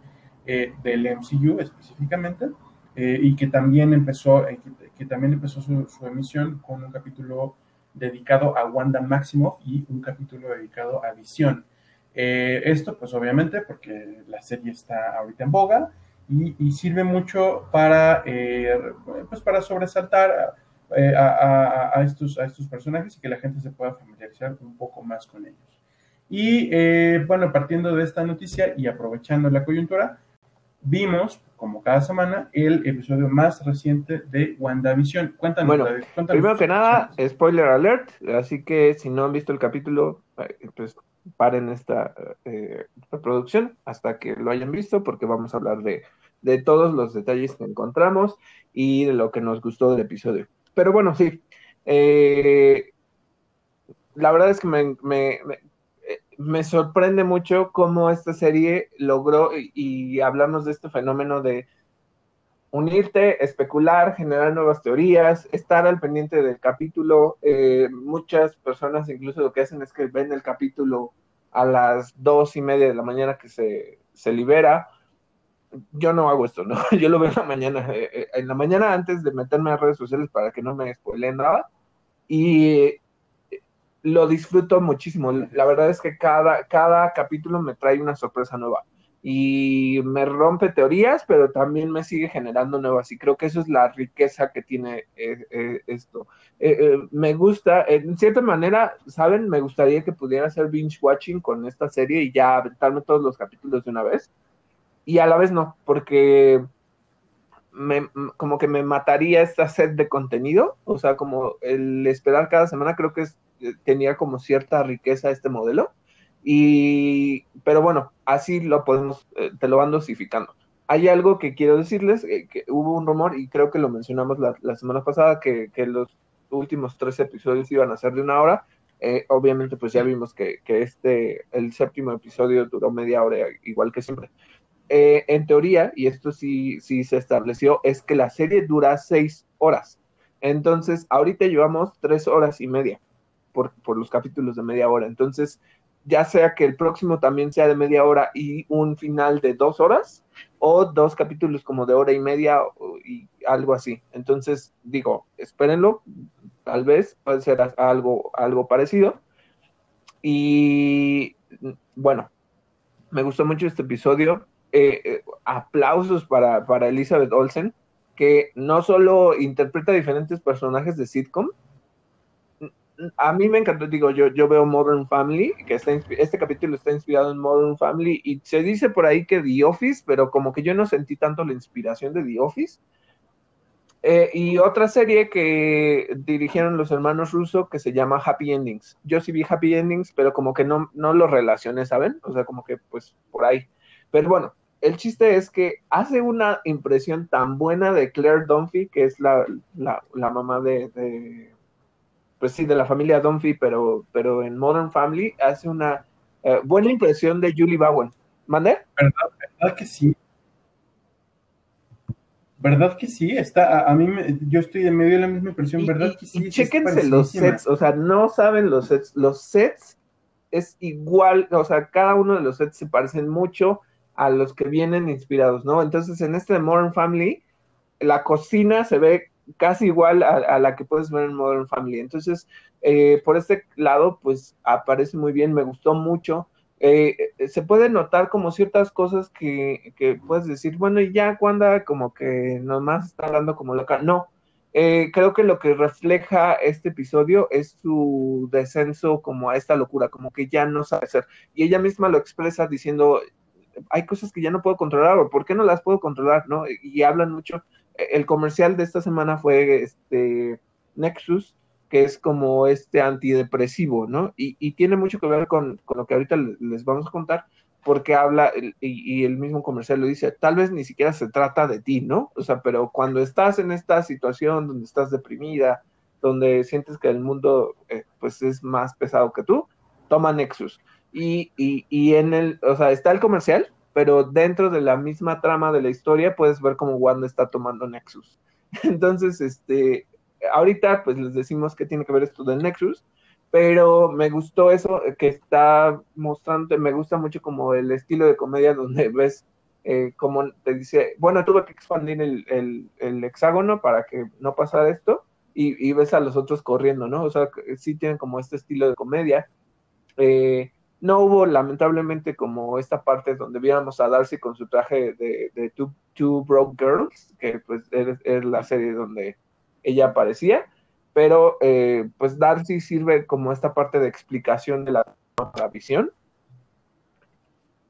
eh, del MCU específicamente, eh, y que también empezó, eh, que, también empezó su, emisión con un capítulo dedicado a Wanda Maximoff y un capítulo dedicado a Visión. esto, pues obviamente, porque la serie está ahorita en boga y, sirve mucho para, pues para sobresaltar a, estos, a estos personajes y que la gente se pueda familiarizar un poco más con ellos. Y bueno, partiendo de esta noticia y aprovechando la coyuntura, vimos, como cada semana, el episodio más reciente de WandaVision. Cuéntanos, bueno, Primero que nada, spoiler alert, así que si no han visto el capítulo, eh, pues paren esta eh, reproducción hasta que lo hayan visto, porque vamos a hablar de, de todos los detalles que encontramos. y de lo que nos gustó del episodio. Pero bueno, sí. Eh, la verdad es que me, me, sorprende mucho cómo esta serie logró, y, hablamos de este fenómeno de unirte, especular, generar nuevas teorías, estar al pendiente del capítulo. Eh, muchas personas incluso lo que hacen es que ven el capítulo a las dos y media de la mañana que se, se libera yo no hago esto, ¿no? Yo lo veo en la mañana, eh, eh, en la mañana antes de meterme a redes sociales para que no me spoileen nada. Y lo disfruto muchísimo. La verdad es que cada, cada capítulo me trae una sorpresa nueva. Y me rompe teorías, pero también me sigue generando nuevas. Y creo que eso es la riqueza que tiene esto. me gusta, en cierta manera, ¿saben? Me gustaría que pudiera hacer binge watching con esta serie y ya aventarme todos los capítulos de una vez y a la vez no, porque me, como que me mataría esta sed de contenido, o sea, como el esperar cada semana creo que eh, tenía como cierta riqueza este modelo, y, pero bueno, así lo podemos, eh, te lo van dosificando. Hay algo que quiero decirles, eh, que hubo un rumor, y creo que lo mencionamos la, semana pasada, que, que, los últimos tres episodios iban a ser de una hora, obviamente pues ya vimos que, que, este, el séptimo episodio duró media hora, igual que siempre. Eh, en teoría, y esto sí, sí se estableció, es que la serie dura seis horas. Entonces, ahorita llevamos tres horas y media por, los capítulos de media hora. Entonces, ya sea que el próximo también sea de media hora y un final de dos horas, o dos capítulos como de hora y media y algo así. Entonces, digo, espérenlo, tal vez puede ser algo, algo parecido. Y bueno, me gustó mucho este episodio. Eh, eh, aplausos para, para Elizabeth Olsen, que no solo interpreta diferentes personajes de sitcom, a mí me encantó, digo, yo, yo veo Modern Family, que está, este capítulo está inspirado en Modern Family, y se dice por ahí que The Office, pero como que yo no sentí tanto la inspiración de The Office. Eh, y otra serie que dirigieron los hermanos Russo que se llama Happy Endings. Yo sí vi Happy Endings, pero como que no, no lo relacioné, ¿saben? O sea, como que pues por ahí. Pero bueno, el chiste es que hace una impresión tan buena de Claire Dunphy, que es la, mamá de, pues sí, de la familia Dunphy, pero, pero en Modern Family, hace una eh, buena impresión de Julie Bowen. ¿Mande? ¿Verdad, que sí? ¿Verdad que sí? Está, a, mí yo estoy en medio de la misma impresión, ¿verdad que sí? Y chéquense los sets, o sea, no saben los sets, los sets es igual, o sea, cada uno de los sets se parecen mucho, a los que vienen inspirados, ¿no? Entonces, en este Modern Family, la cocina se ve casi igual a, la que puedes ver en Modern Family. Entonces, eh, por este lado, pues aparece muy bien, me gustó mucho. Eh, se puede notar como ciertas cosas que, puedes decir, bueno, y ya cuando como que nomás está hablando como loca. No, eh, creo que lo que refleja este episodio es su descenso como a esta locura, como que ya no sabe hacer. Y ella misma lo expresa diciendo, hay cosas que ya no puedo controlar, o por qué no las puedo controlar, ¿no? Y, hablan mucho. E, el comercial de esta semana fue este Nexus, que es como este antidepresivo, ¿no? Y, tiene mucho que ver con, lo que ahorita les vamos a contar, porque habla, y, el mismo comercial lo dice, tal vez ni siquiera se trata de ti, ¿no? O sea, pero cuando estás en esta situación donde estás deprimida, donde sientes que el mundo eh, pues es más pesado que tú, toma Nexus. Y, y, en el, o sea, está el comercial, pero dentro de la misma trama de la historia puedes ver cómo Wanda está tomando Nexus. Entonces, este, ahorita pues les decimos que tiene que ver esto del Nexus, pero me gustó eso que está mostrando, me gusta mucho como el estilo de comedia donde ves eh, como te dice, bueno, tuve que expandir el, el, hexágono para que no pasara esto y, y, ves a los otros corriendo, ¿no? O sea, sí tienen como este estilo de comedia. Eh, no hubo lamentablemente como esta parte donde viéramos a Darcy con su traje de, two, Broke Girls, que pues es, la serie donde ella aparecía, pero eh, pues Darcy sirve como esta parte de explicación de la, visión.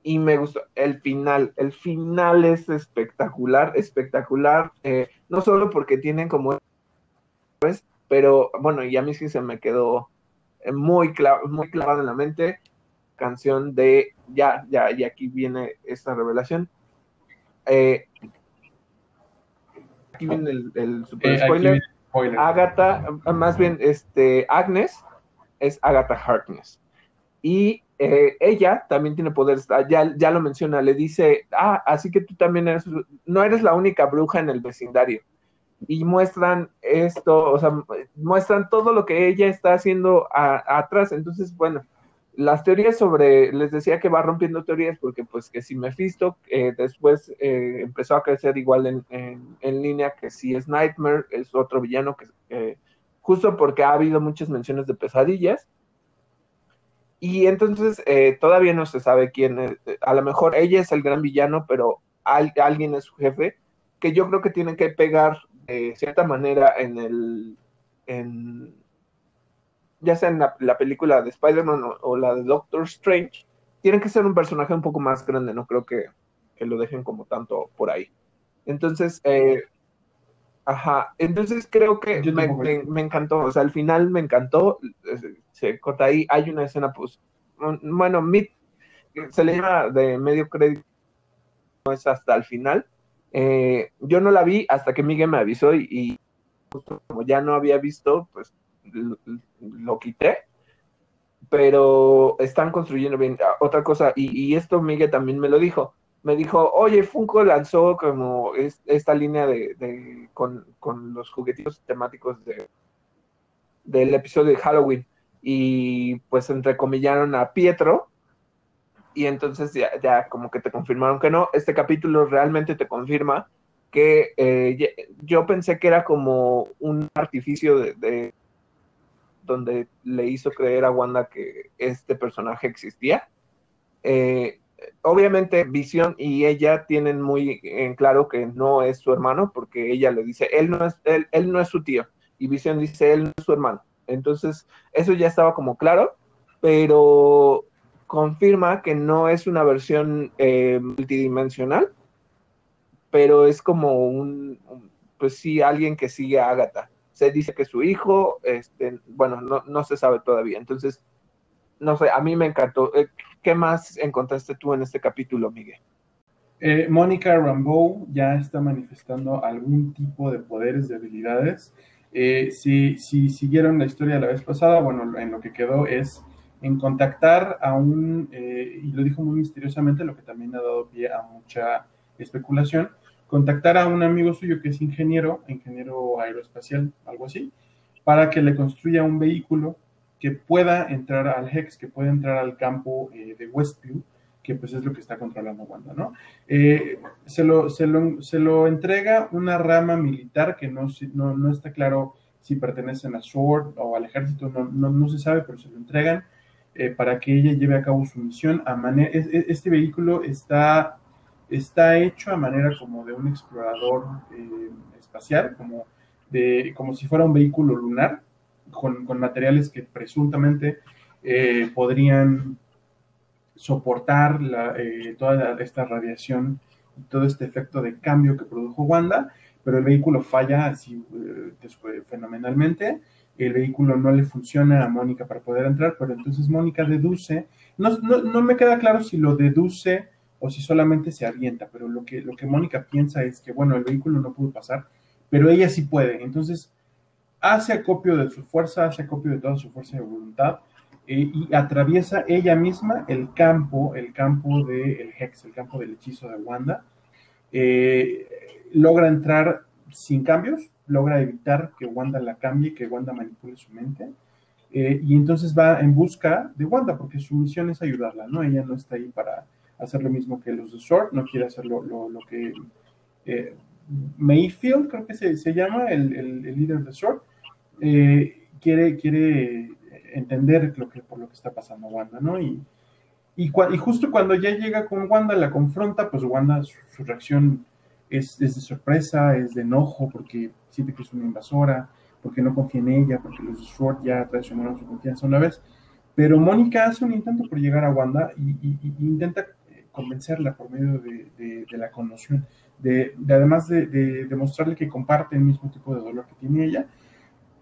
Y me gustó el final, el final es espectacular, espectacular, eh, no solo porque tienen como pues, pero bueno, y a mí sí se me quedó muy, muy clavado en la mente canción de, ya, ya, y aquí viene esta revelación. Eh, aquí viene el, el super spoiler. Agatha, más bien, este, Agnes es Agatha Harkness. Y eh, ella también tiene poderes, ah, ya, ya lo menciona, le dice, ah, así que tú también eres, no eres la única bruja en el vecindario. Y muestran esto, o sea, muestran todo lo que ella está haciendo atrás. Entonces, bueno, las teorías sobre, les decía que va rompiendo teorías porque pues que si Mephisto eh, después eh, empezó a crecer igual en, en, línea que si es Nightmare, es otro villano que justo porque ha habido muchas menciones de pesadillas. Y entonces eh, todavía no se sabe quién es, a lo mejor ella es el gran villano, pero alguien es su jefe, que yo creo que tienen que pegar de cierta manera en el, en, ya sea en la, película de Spider-Man o, la de Doctor Strange, tienen que ser un personaje un poco más grande, no creo que, lo dejen como tanto por ahí. Entonces, eh, ajá, entonces creo que me, encantó, o sea, al final me encantó, se corta ahí, hay una escena, pues, bueno, se le llama de medio crédito, no es hasta el final. Eh, yo no la vi hasta que Miguel me avisó y, y como ya no había visto, pues lo, quité, pero están construyendo bien. Ah, otra cosa, y, esto Miguel también me lo dijo, me dijo, oye, Funko lanzó como esta línea de, con, los juguetitos temáticos de, del episodio de Halloween y pues entrecomillaron a Pietro y entonces ya, ya, como que te confirmaron que no. Este capítulo realmente te confirma que eh, yo pensé que era como un artificio de, donde le hizo creer a Wanda que este personaje existía. Eh, obviamente Visión y ella tienen muy claro que no es su hermano, porque ella le dice, él no es, él, él no es su tío, y Visión dice, él no es su hermano. Entonces, eso ya estaba como claro, pero confirma que no es una versión eh, multidimensional, pero es como un, pues sí, alguien que sigue a Agatha se dice que su hijo, este, bueno, no, se sabe todavía. Entonces, no sé, a mí me encantó. Eh, ¿Qué más encontraste tú en este capítulo, Miguel? Eh, Mónica Rambeau ya está manifestando algún tipo de poderes, de habilidades. Eh, si, si, siguieron la historia la vez pasada, bueno, en lo que quedó es en contactar a un, y lo dijo muy misteriosamente, lo que también ha dado pie a mucha especulación, contactar a un amigo suyo que es ingeniero, ingeniero aeroespacial, algo así, para que le construya un vehículo que pueda entrar al HEX, que pueda entrar al campo eh, de Westview, que pues es lo que está controlando Wanda, ¿no? Eh, se, lo, se, lo, entrega una rama militar que no, no, no está claro si pertenecen a SWORD o al ejército, no, no, se sabe, pero se lo entregan eh, para que ella lleve a cabo su misión. A este vehículo está está hecho a manera como de un explorador eh, espacial, como, de, como si fuera un vehículo lunar, con, materiales que presuntamente eh, podrían soportar eh, toda esta radiación y todo este efecto de cambio que produjo Wanda, pero el vehículo falla así fenomenalmente. El vehículo no le funciona a Mónica para poder entrar, pero entonces Mónica deduce, no, no me queda claro si lo deduce o si solamente se avienta, pero lo que, lo que Mónica piensa es que, bueno, el vehículo no pudo pasar, pero ella sí puede. Entonces, hace acopio de su fuerza, hace acopio de toda su fuerza de voluntad eh, y atraviesa ella misma el campo, el campo del Hex, el campo del hechizo de Wanda. Eh, logra entrar sin cambios, logra evitar que Wanda la cambie, que Wanda manipule su mente. Eh, y entonces va en busca de Wanda, porque su misión es ayudarla, ¿no? Ella no está ahí para, hacer lo mismo que los de Sword, no quiere hacer lo, lo, que eh, Mayfield, creo que se, se llama, el, el, líder de Sword, eh, quiere, quiere entender lo que, por lo que está pasando Wanda, ¿no? Y, y, y, justo cuando ya llega con Wanda, la confronta, pues Wanda, su, reacción es, es, de sorpresa, es de enojo, porque siente que es una invasora, porque no confía en ella, porque los de Sword ya traicionaron su confianza una vez. Pero Mónica hace un intento por llegar a Wanda y, y, y intenta convencerla por medio de, la conmoción, de, además de, demostrarle que comparte el mismo tipo de dolor que tiene ella.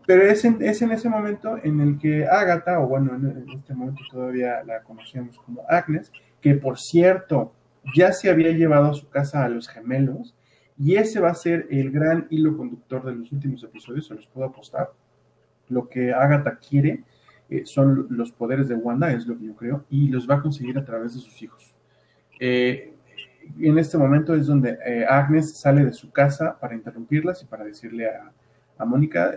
Pero es en, es en ese momento en el que Agatha, o bueno, en, este momento todavía la conocemos como Agnes, que por cierto ya se había llevado a su casa a los gemelos Y ese va a ser el gran hilo conductor de los últimos episodios, se los puedo apostar. Lo que Agatha quiere eh, son los poderes de Wanda, es lo que yo creo, y los va a conseguir a través de sus hijos. Eh, en este momento es donde eh, Agnes sale de su casa para interrumpirlas y para decirle a, a Mónica,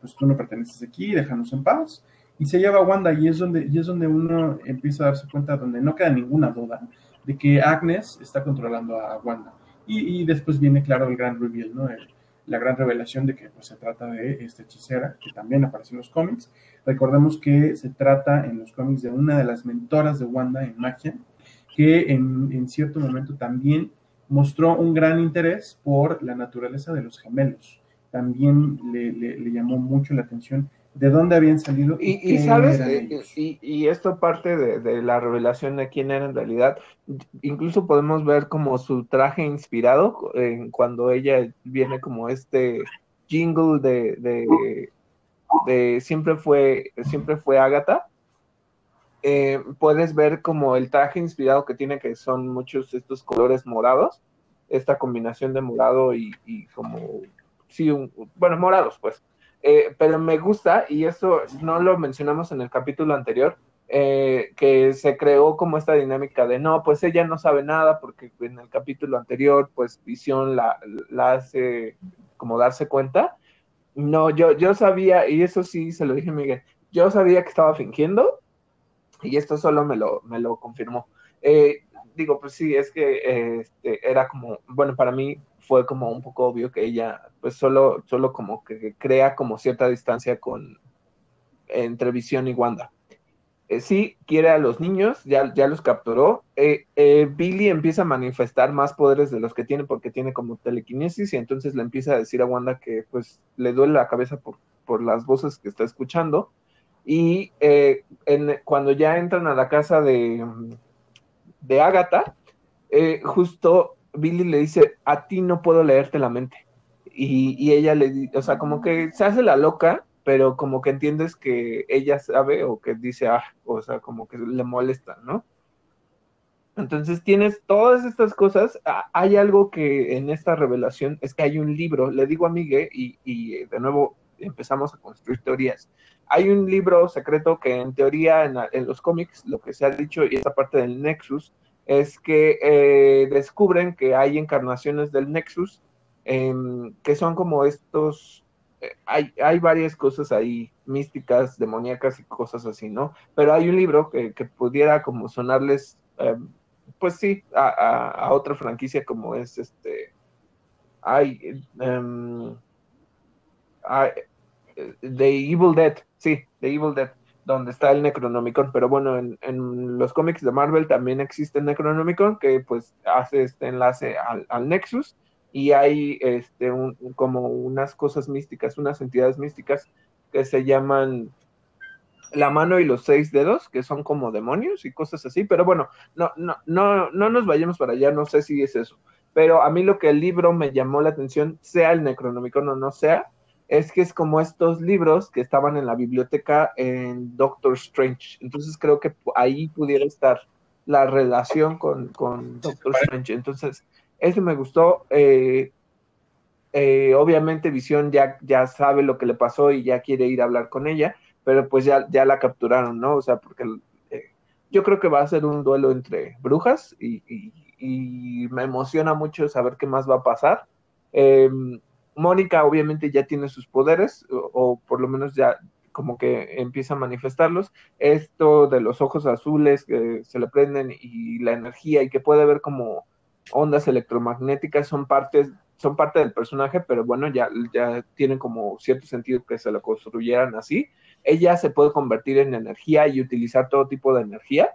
pues tú no perteneces aquí, déjanos en paz. Y se lleva a Wanda y es donde, y es donde uno empieza a darse cuenta, donde no queda ninguna duda de que Agnes está controlando a Wanda. Y, después viene, claro, el gran reveal, ¿no? la gran revelación de que pues, se trata de esta hechicera, que también aparece en los cómics. Recordemos que se trata en los cómics de una de las mentoras de Wanda en magia, que en, cierto momento también mostró un gran interés por la naturaleza de los gemelos. También le llamó mucho la atención de dónde habían salido. Y, sabes, eh, y, esto parte de, la revelación de quién era en realidad. Incluso podemos ver como su traje inspirado en cuando ella viene como este jingle de, de, siempre fue siempre fue Agatha. Eh, puedes ver como el traje inspirado que tiene, que son muchos estos colores morados, esta combinación de morado y, y como, sí, un, bueno, morados, pues eh, pero me gusta, y eso no lo mencionamos en el capítulo anterior, eh, que se creó como esta dinámica de no, pues ella no sabe nada, porque en el capítulo anterior, pues Visión la, la hace como darse cuenta. No, yo, yo sabía, y eso sí se lo dije a Miguel, yo sabía que estaba fingiendo, y esto solo me lo, me lo confirmó. Eh, digo, pues sí, es que este, era como, bueno, para mí fue como un poco obvio que ella pues solo, solo como que crea como cierta distancia con entre Visión y Wanda. Eh, sí, quiere a los niños, ya, ya los capturó. Eh, eh, Billy empieza a manifestar más poderes de los que tiene porque tiene como telequinesis y entonces le empieza a decir a Wanda que pues le duele la cabeza por, por las voces que está escuchando. Y en, cuando ya entran a la casa de, de Agatha, justo Billy le dice, a ti no puedo leerte la mente. Y, ella le dice, o sea, como que se hace la loca, pero como que entiendes que ella sabe o que dice, ah, o sea, como que le molesta, ¿no? Entonces tienes todas estas cosas. Hay algo que en esta revelación es que hay un libro, le digo a Miguel, y, y de nuevo empezamos a construir teorías. Hay un libro secreto que en teoría en, en los cómics, lo que se ha dicho, y esta parte del Nexus, es que eh, descubren que hay encarnaciones del Nexus em, que son como estos, eh, hay, hay, varias cosas ahí místicas, demoníacas y cosas así, ¿no? Pero hay un libro que, pudiera como sonarles, em, pues sí, a, otra franquicia como es este, hay, um, The Evil Dead, sí, The Evil Dead donde está el Necronomicon, pero bueno, en, los cómics de Marvel también existe el Necronomicon que pues hace este enlace al, Nexus y hay este como unas cosas místicas, unas entidades místicas que se llaman la mano y los seis dedos, que son como demonios y cosas así, pero bueno, no, no, no, no nos vayamos para allá, no sé si es eso. Pero a mí lo que el libro me llamó la atención, sea el Necronomicon o no sea, es que es como estos libros que estaban en la biblioteca en Doctor Strange. Entonces creo que ahí pudiera estar la relación con, Doctor Strange. Entonces, eso me gustó. Eh, eh, obviamente Visión ya, ya sabe lo que le pasó y ya quiere ir a hablar con ella, pero pues ya, ya la capturaron, ¿no? O sea, porque eh, yo creo que va a ser un duelo entre brujas y, y, me emociona mucho saber qué más va a pasar. Mónica obviamente ya tiene sus poderes, o, por lo menos ya como que empieza a manifestarlos. Esto de los ojos azules que se le prenden y la energía y que puede ver como ondas electromagnéticas son partes son parte del personaje, pero bueno, ya, ya tienen como cierto sentido que se lo construyeran así. Ella se puede convertir en energía y utilizar todo tipo de energía.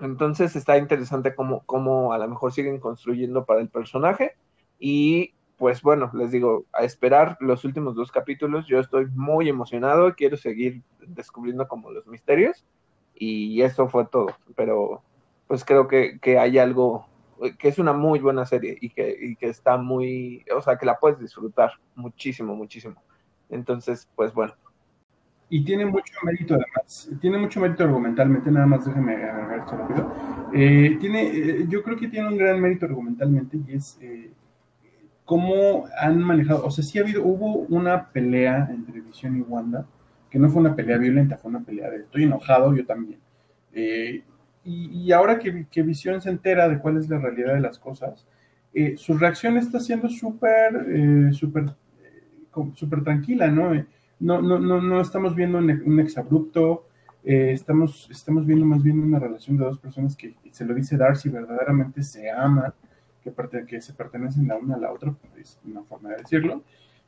Entonces está interesante cómo, cómo a lo mejor siguen construyendo para el personaje. Y pues bueno, les digo, a esperar los últimos dos capítulos. Yo estoy muy emocionado, quiero seguir descubriendo como los misterios y eso fue todo. Pero pues creo que, hay algo que es una muy buena serie y que, y que está muy, o sea, que la puedes disfrutar muchísimo, muchísimo. Entonces, pues bueno. Y tiene mucho mérito además, tiene mucho mérito argumentalmente, nada más déjeme agarrar esto rápido. Eh, tiene, eh, yo creo que tiene un gran mérito argumentalmente y es... Eh, cómo han manejado, o sea, sí ha habido, hubo una pelea entre Visión y Wanda, que no fue una pelea violenta, fue una pelea de estoy enojado, yo también. Eh, y, ahora que, que, Visión se entera de cuál es la realidad de las cosas, eh, su reacción está siendo súper, eh, súper, súper tranquila, ¿no? No, no, no, no estamos viendo un, un exabrupto, estamos, estamos viendo más bien una relación de dos personas que, se lo dice Darcy, verdaderamente se aman que, se pertenecen la una a la otra, es una forma de decirlo.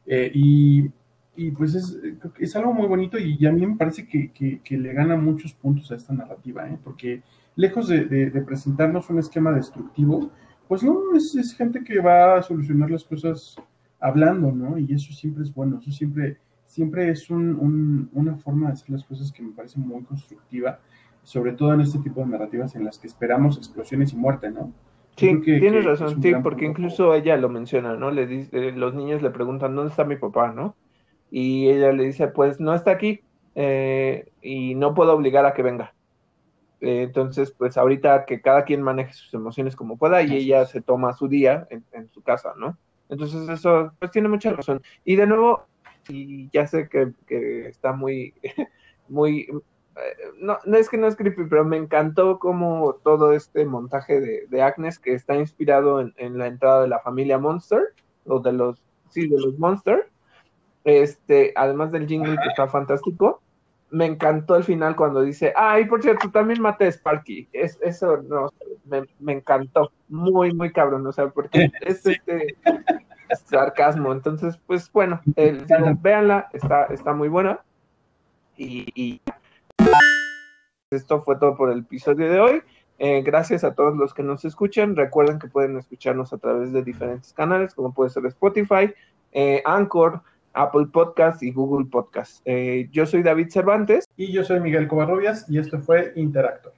Eh, y, y, pues es, es, algo muy bonito y, a mí me parece que, que, le gana muchos puntos a esta narrativa, ¿eh? porque lejos de, de, presentarnos un esquema destructivo, pues no, es, es, gente que va a solucionar las cosas hablando, ¿no? Y eso siempre es bueno, eso siempre, siempre es un, un, una forma de hacer las cosas que me parece muy constructiva, sobre todo en este tipo de narrativas en las que esperamos explosiones y muerte, ¿no? Sí, tienes razón, sí, porque incluso ella lo menciona, ¿no? Le dice, los niños le preguntan, ¿dónde está mi papá, no? Y ella le dice, pues no está aquí eh, y no puedo obligar a que venga. Eh, entonces, pues ahorita que cada quien maneje sus emociones como pueda y ella se toma su día en, en, su casa, ¿no? Entonces eso, pues tiene mucha razón. Y de nuevo, y ya sé que, que está muy, muy no, no es que no es creepy, pero me encantó como todo este montaje de, Agnes que está inspirado en, la entrada de la familia Monster, o de los, sí, de los Monster. Este, además del jingle que está fantástico, me encantó el final cuando dice, ay, por cierto, también maté a Sparky. Es, eso no, me, encantó, muy, muy cabrón, o sea, porque es este sarcasmo. Entonces, pues bueno, el, véanla, está, está muy buena. Y, y esto fue todo por el episodio de hoy. Eh, gracias a todos los que nos escuchan. Recuerden que pueden escucharnos a través de diferentes canales, como puede ser Spotify, eh, Anchor, Apple Podcast y Google Podcast. Eh, yo soy David Cervantes. Y yo soy Miguel Covarrubias y esto fue Interactor.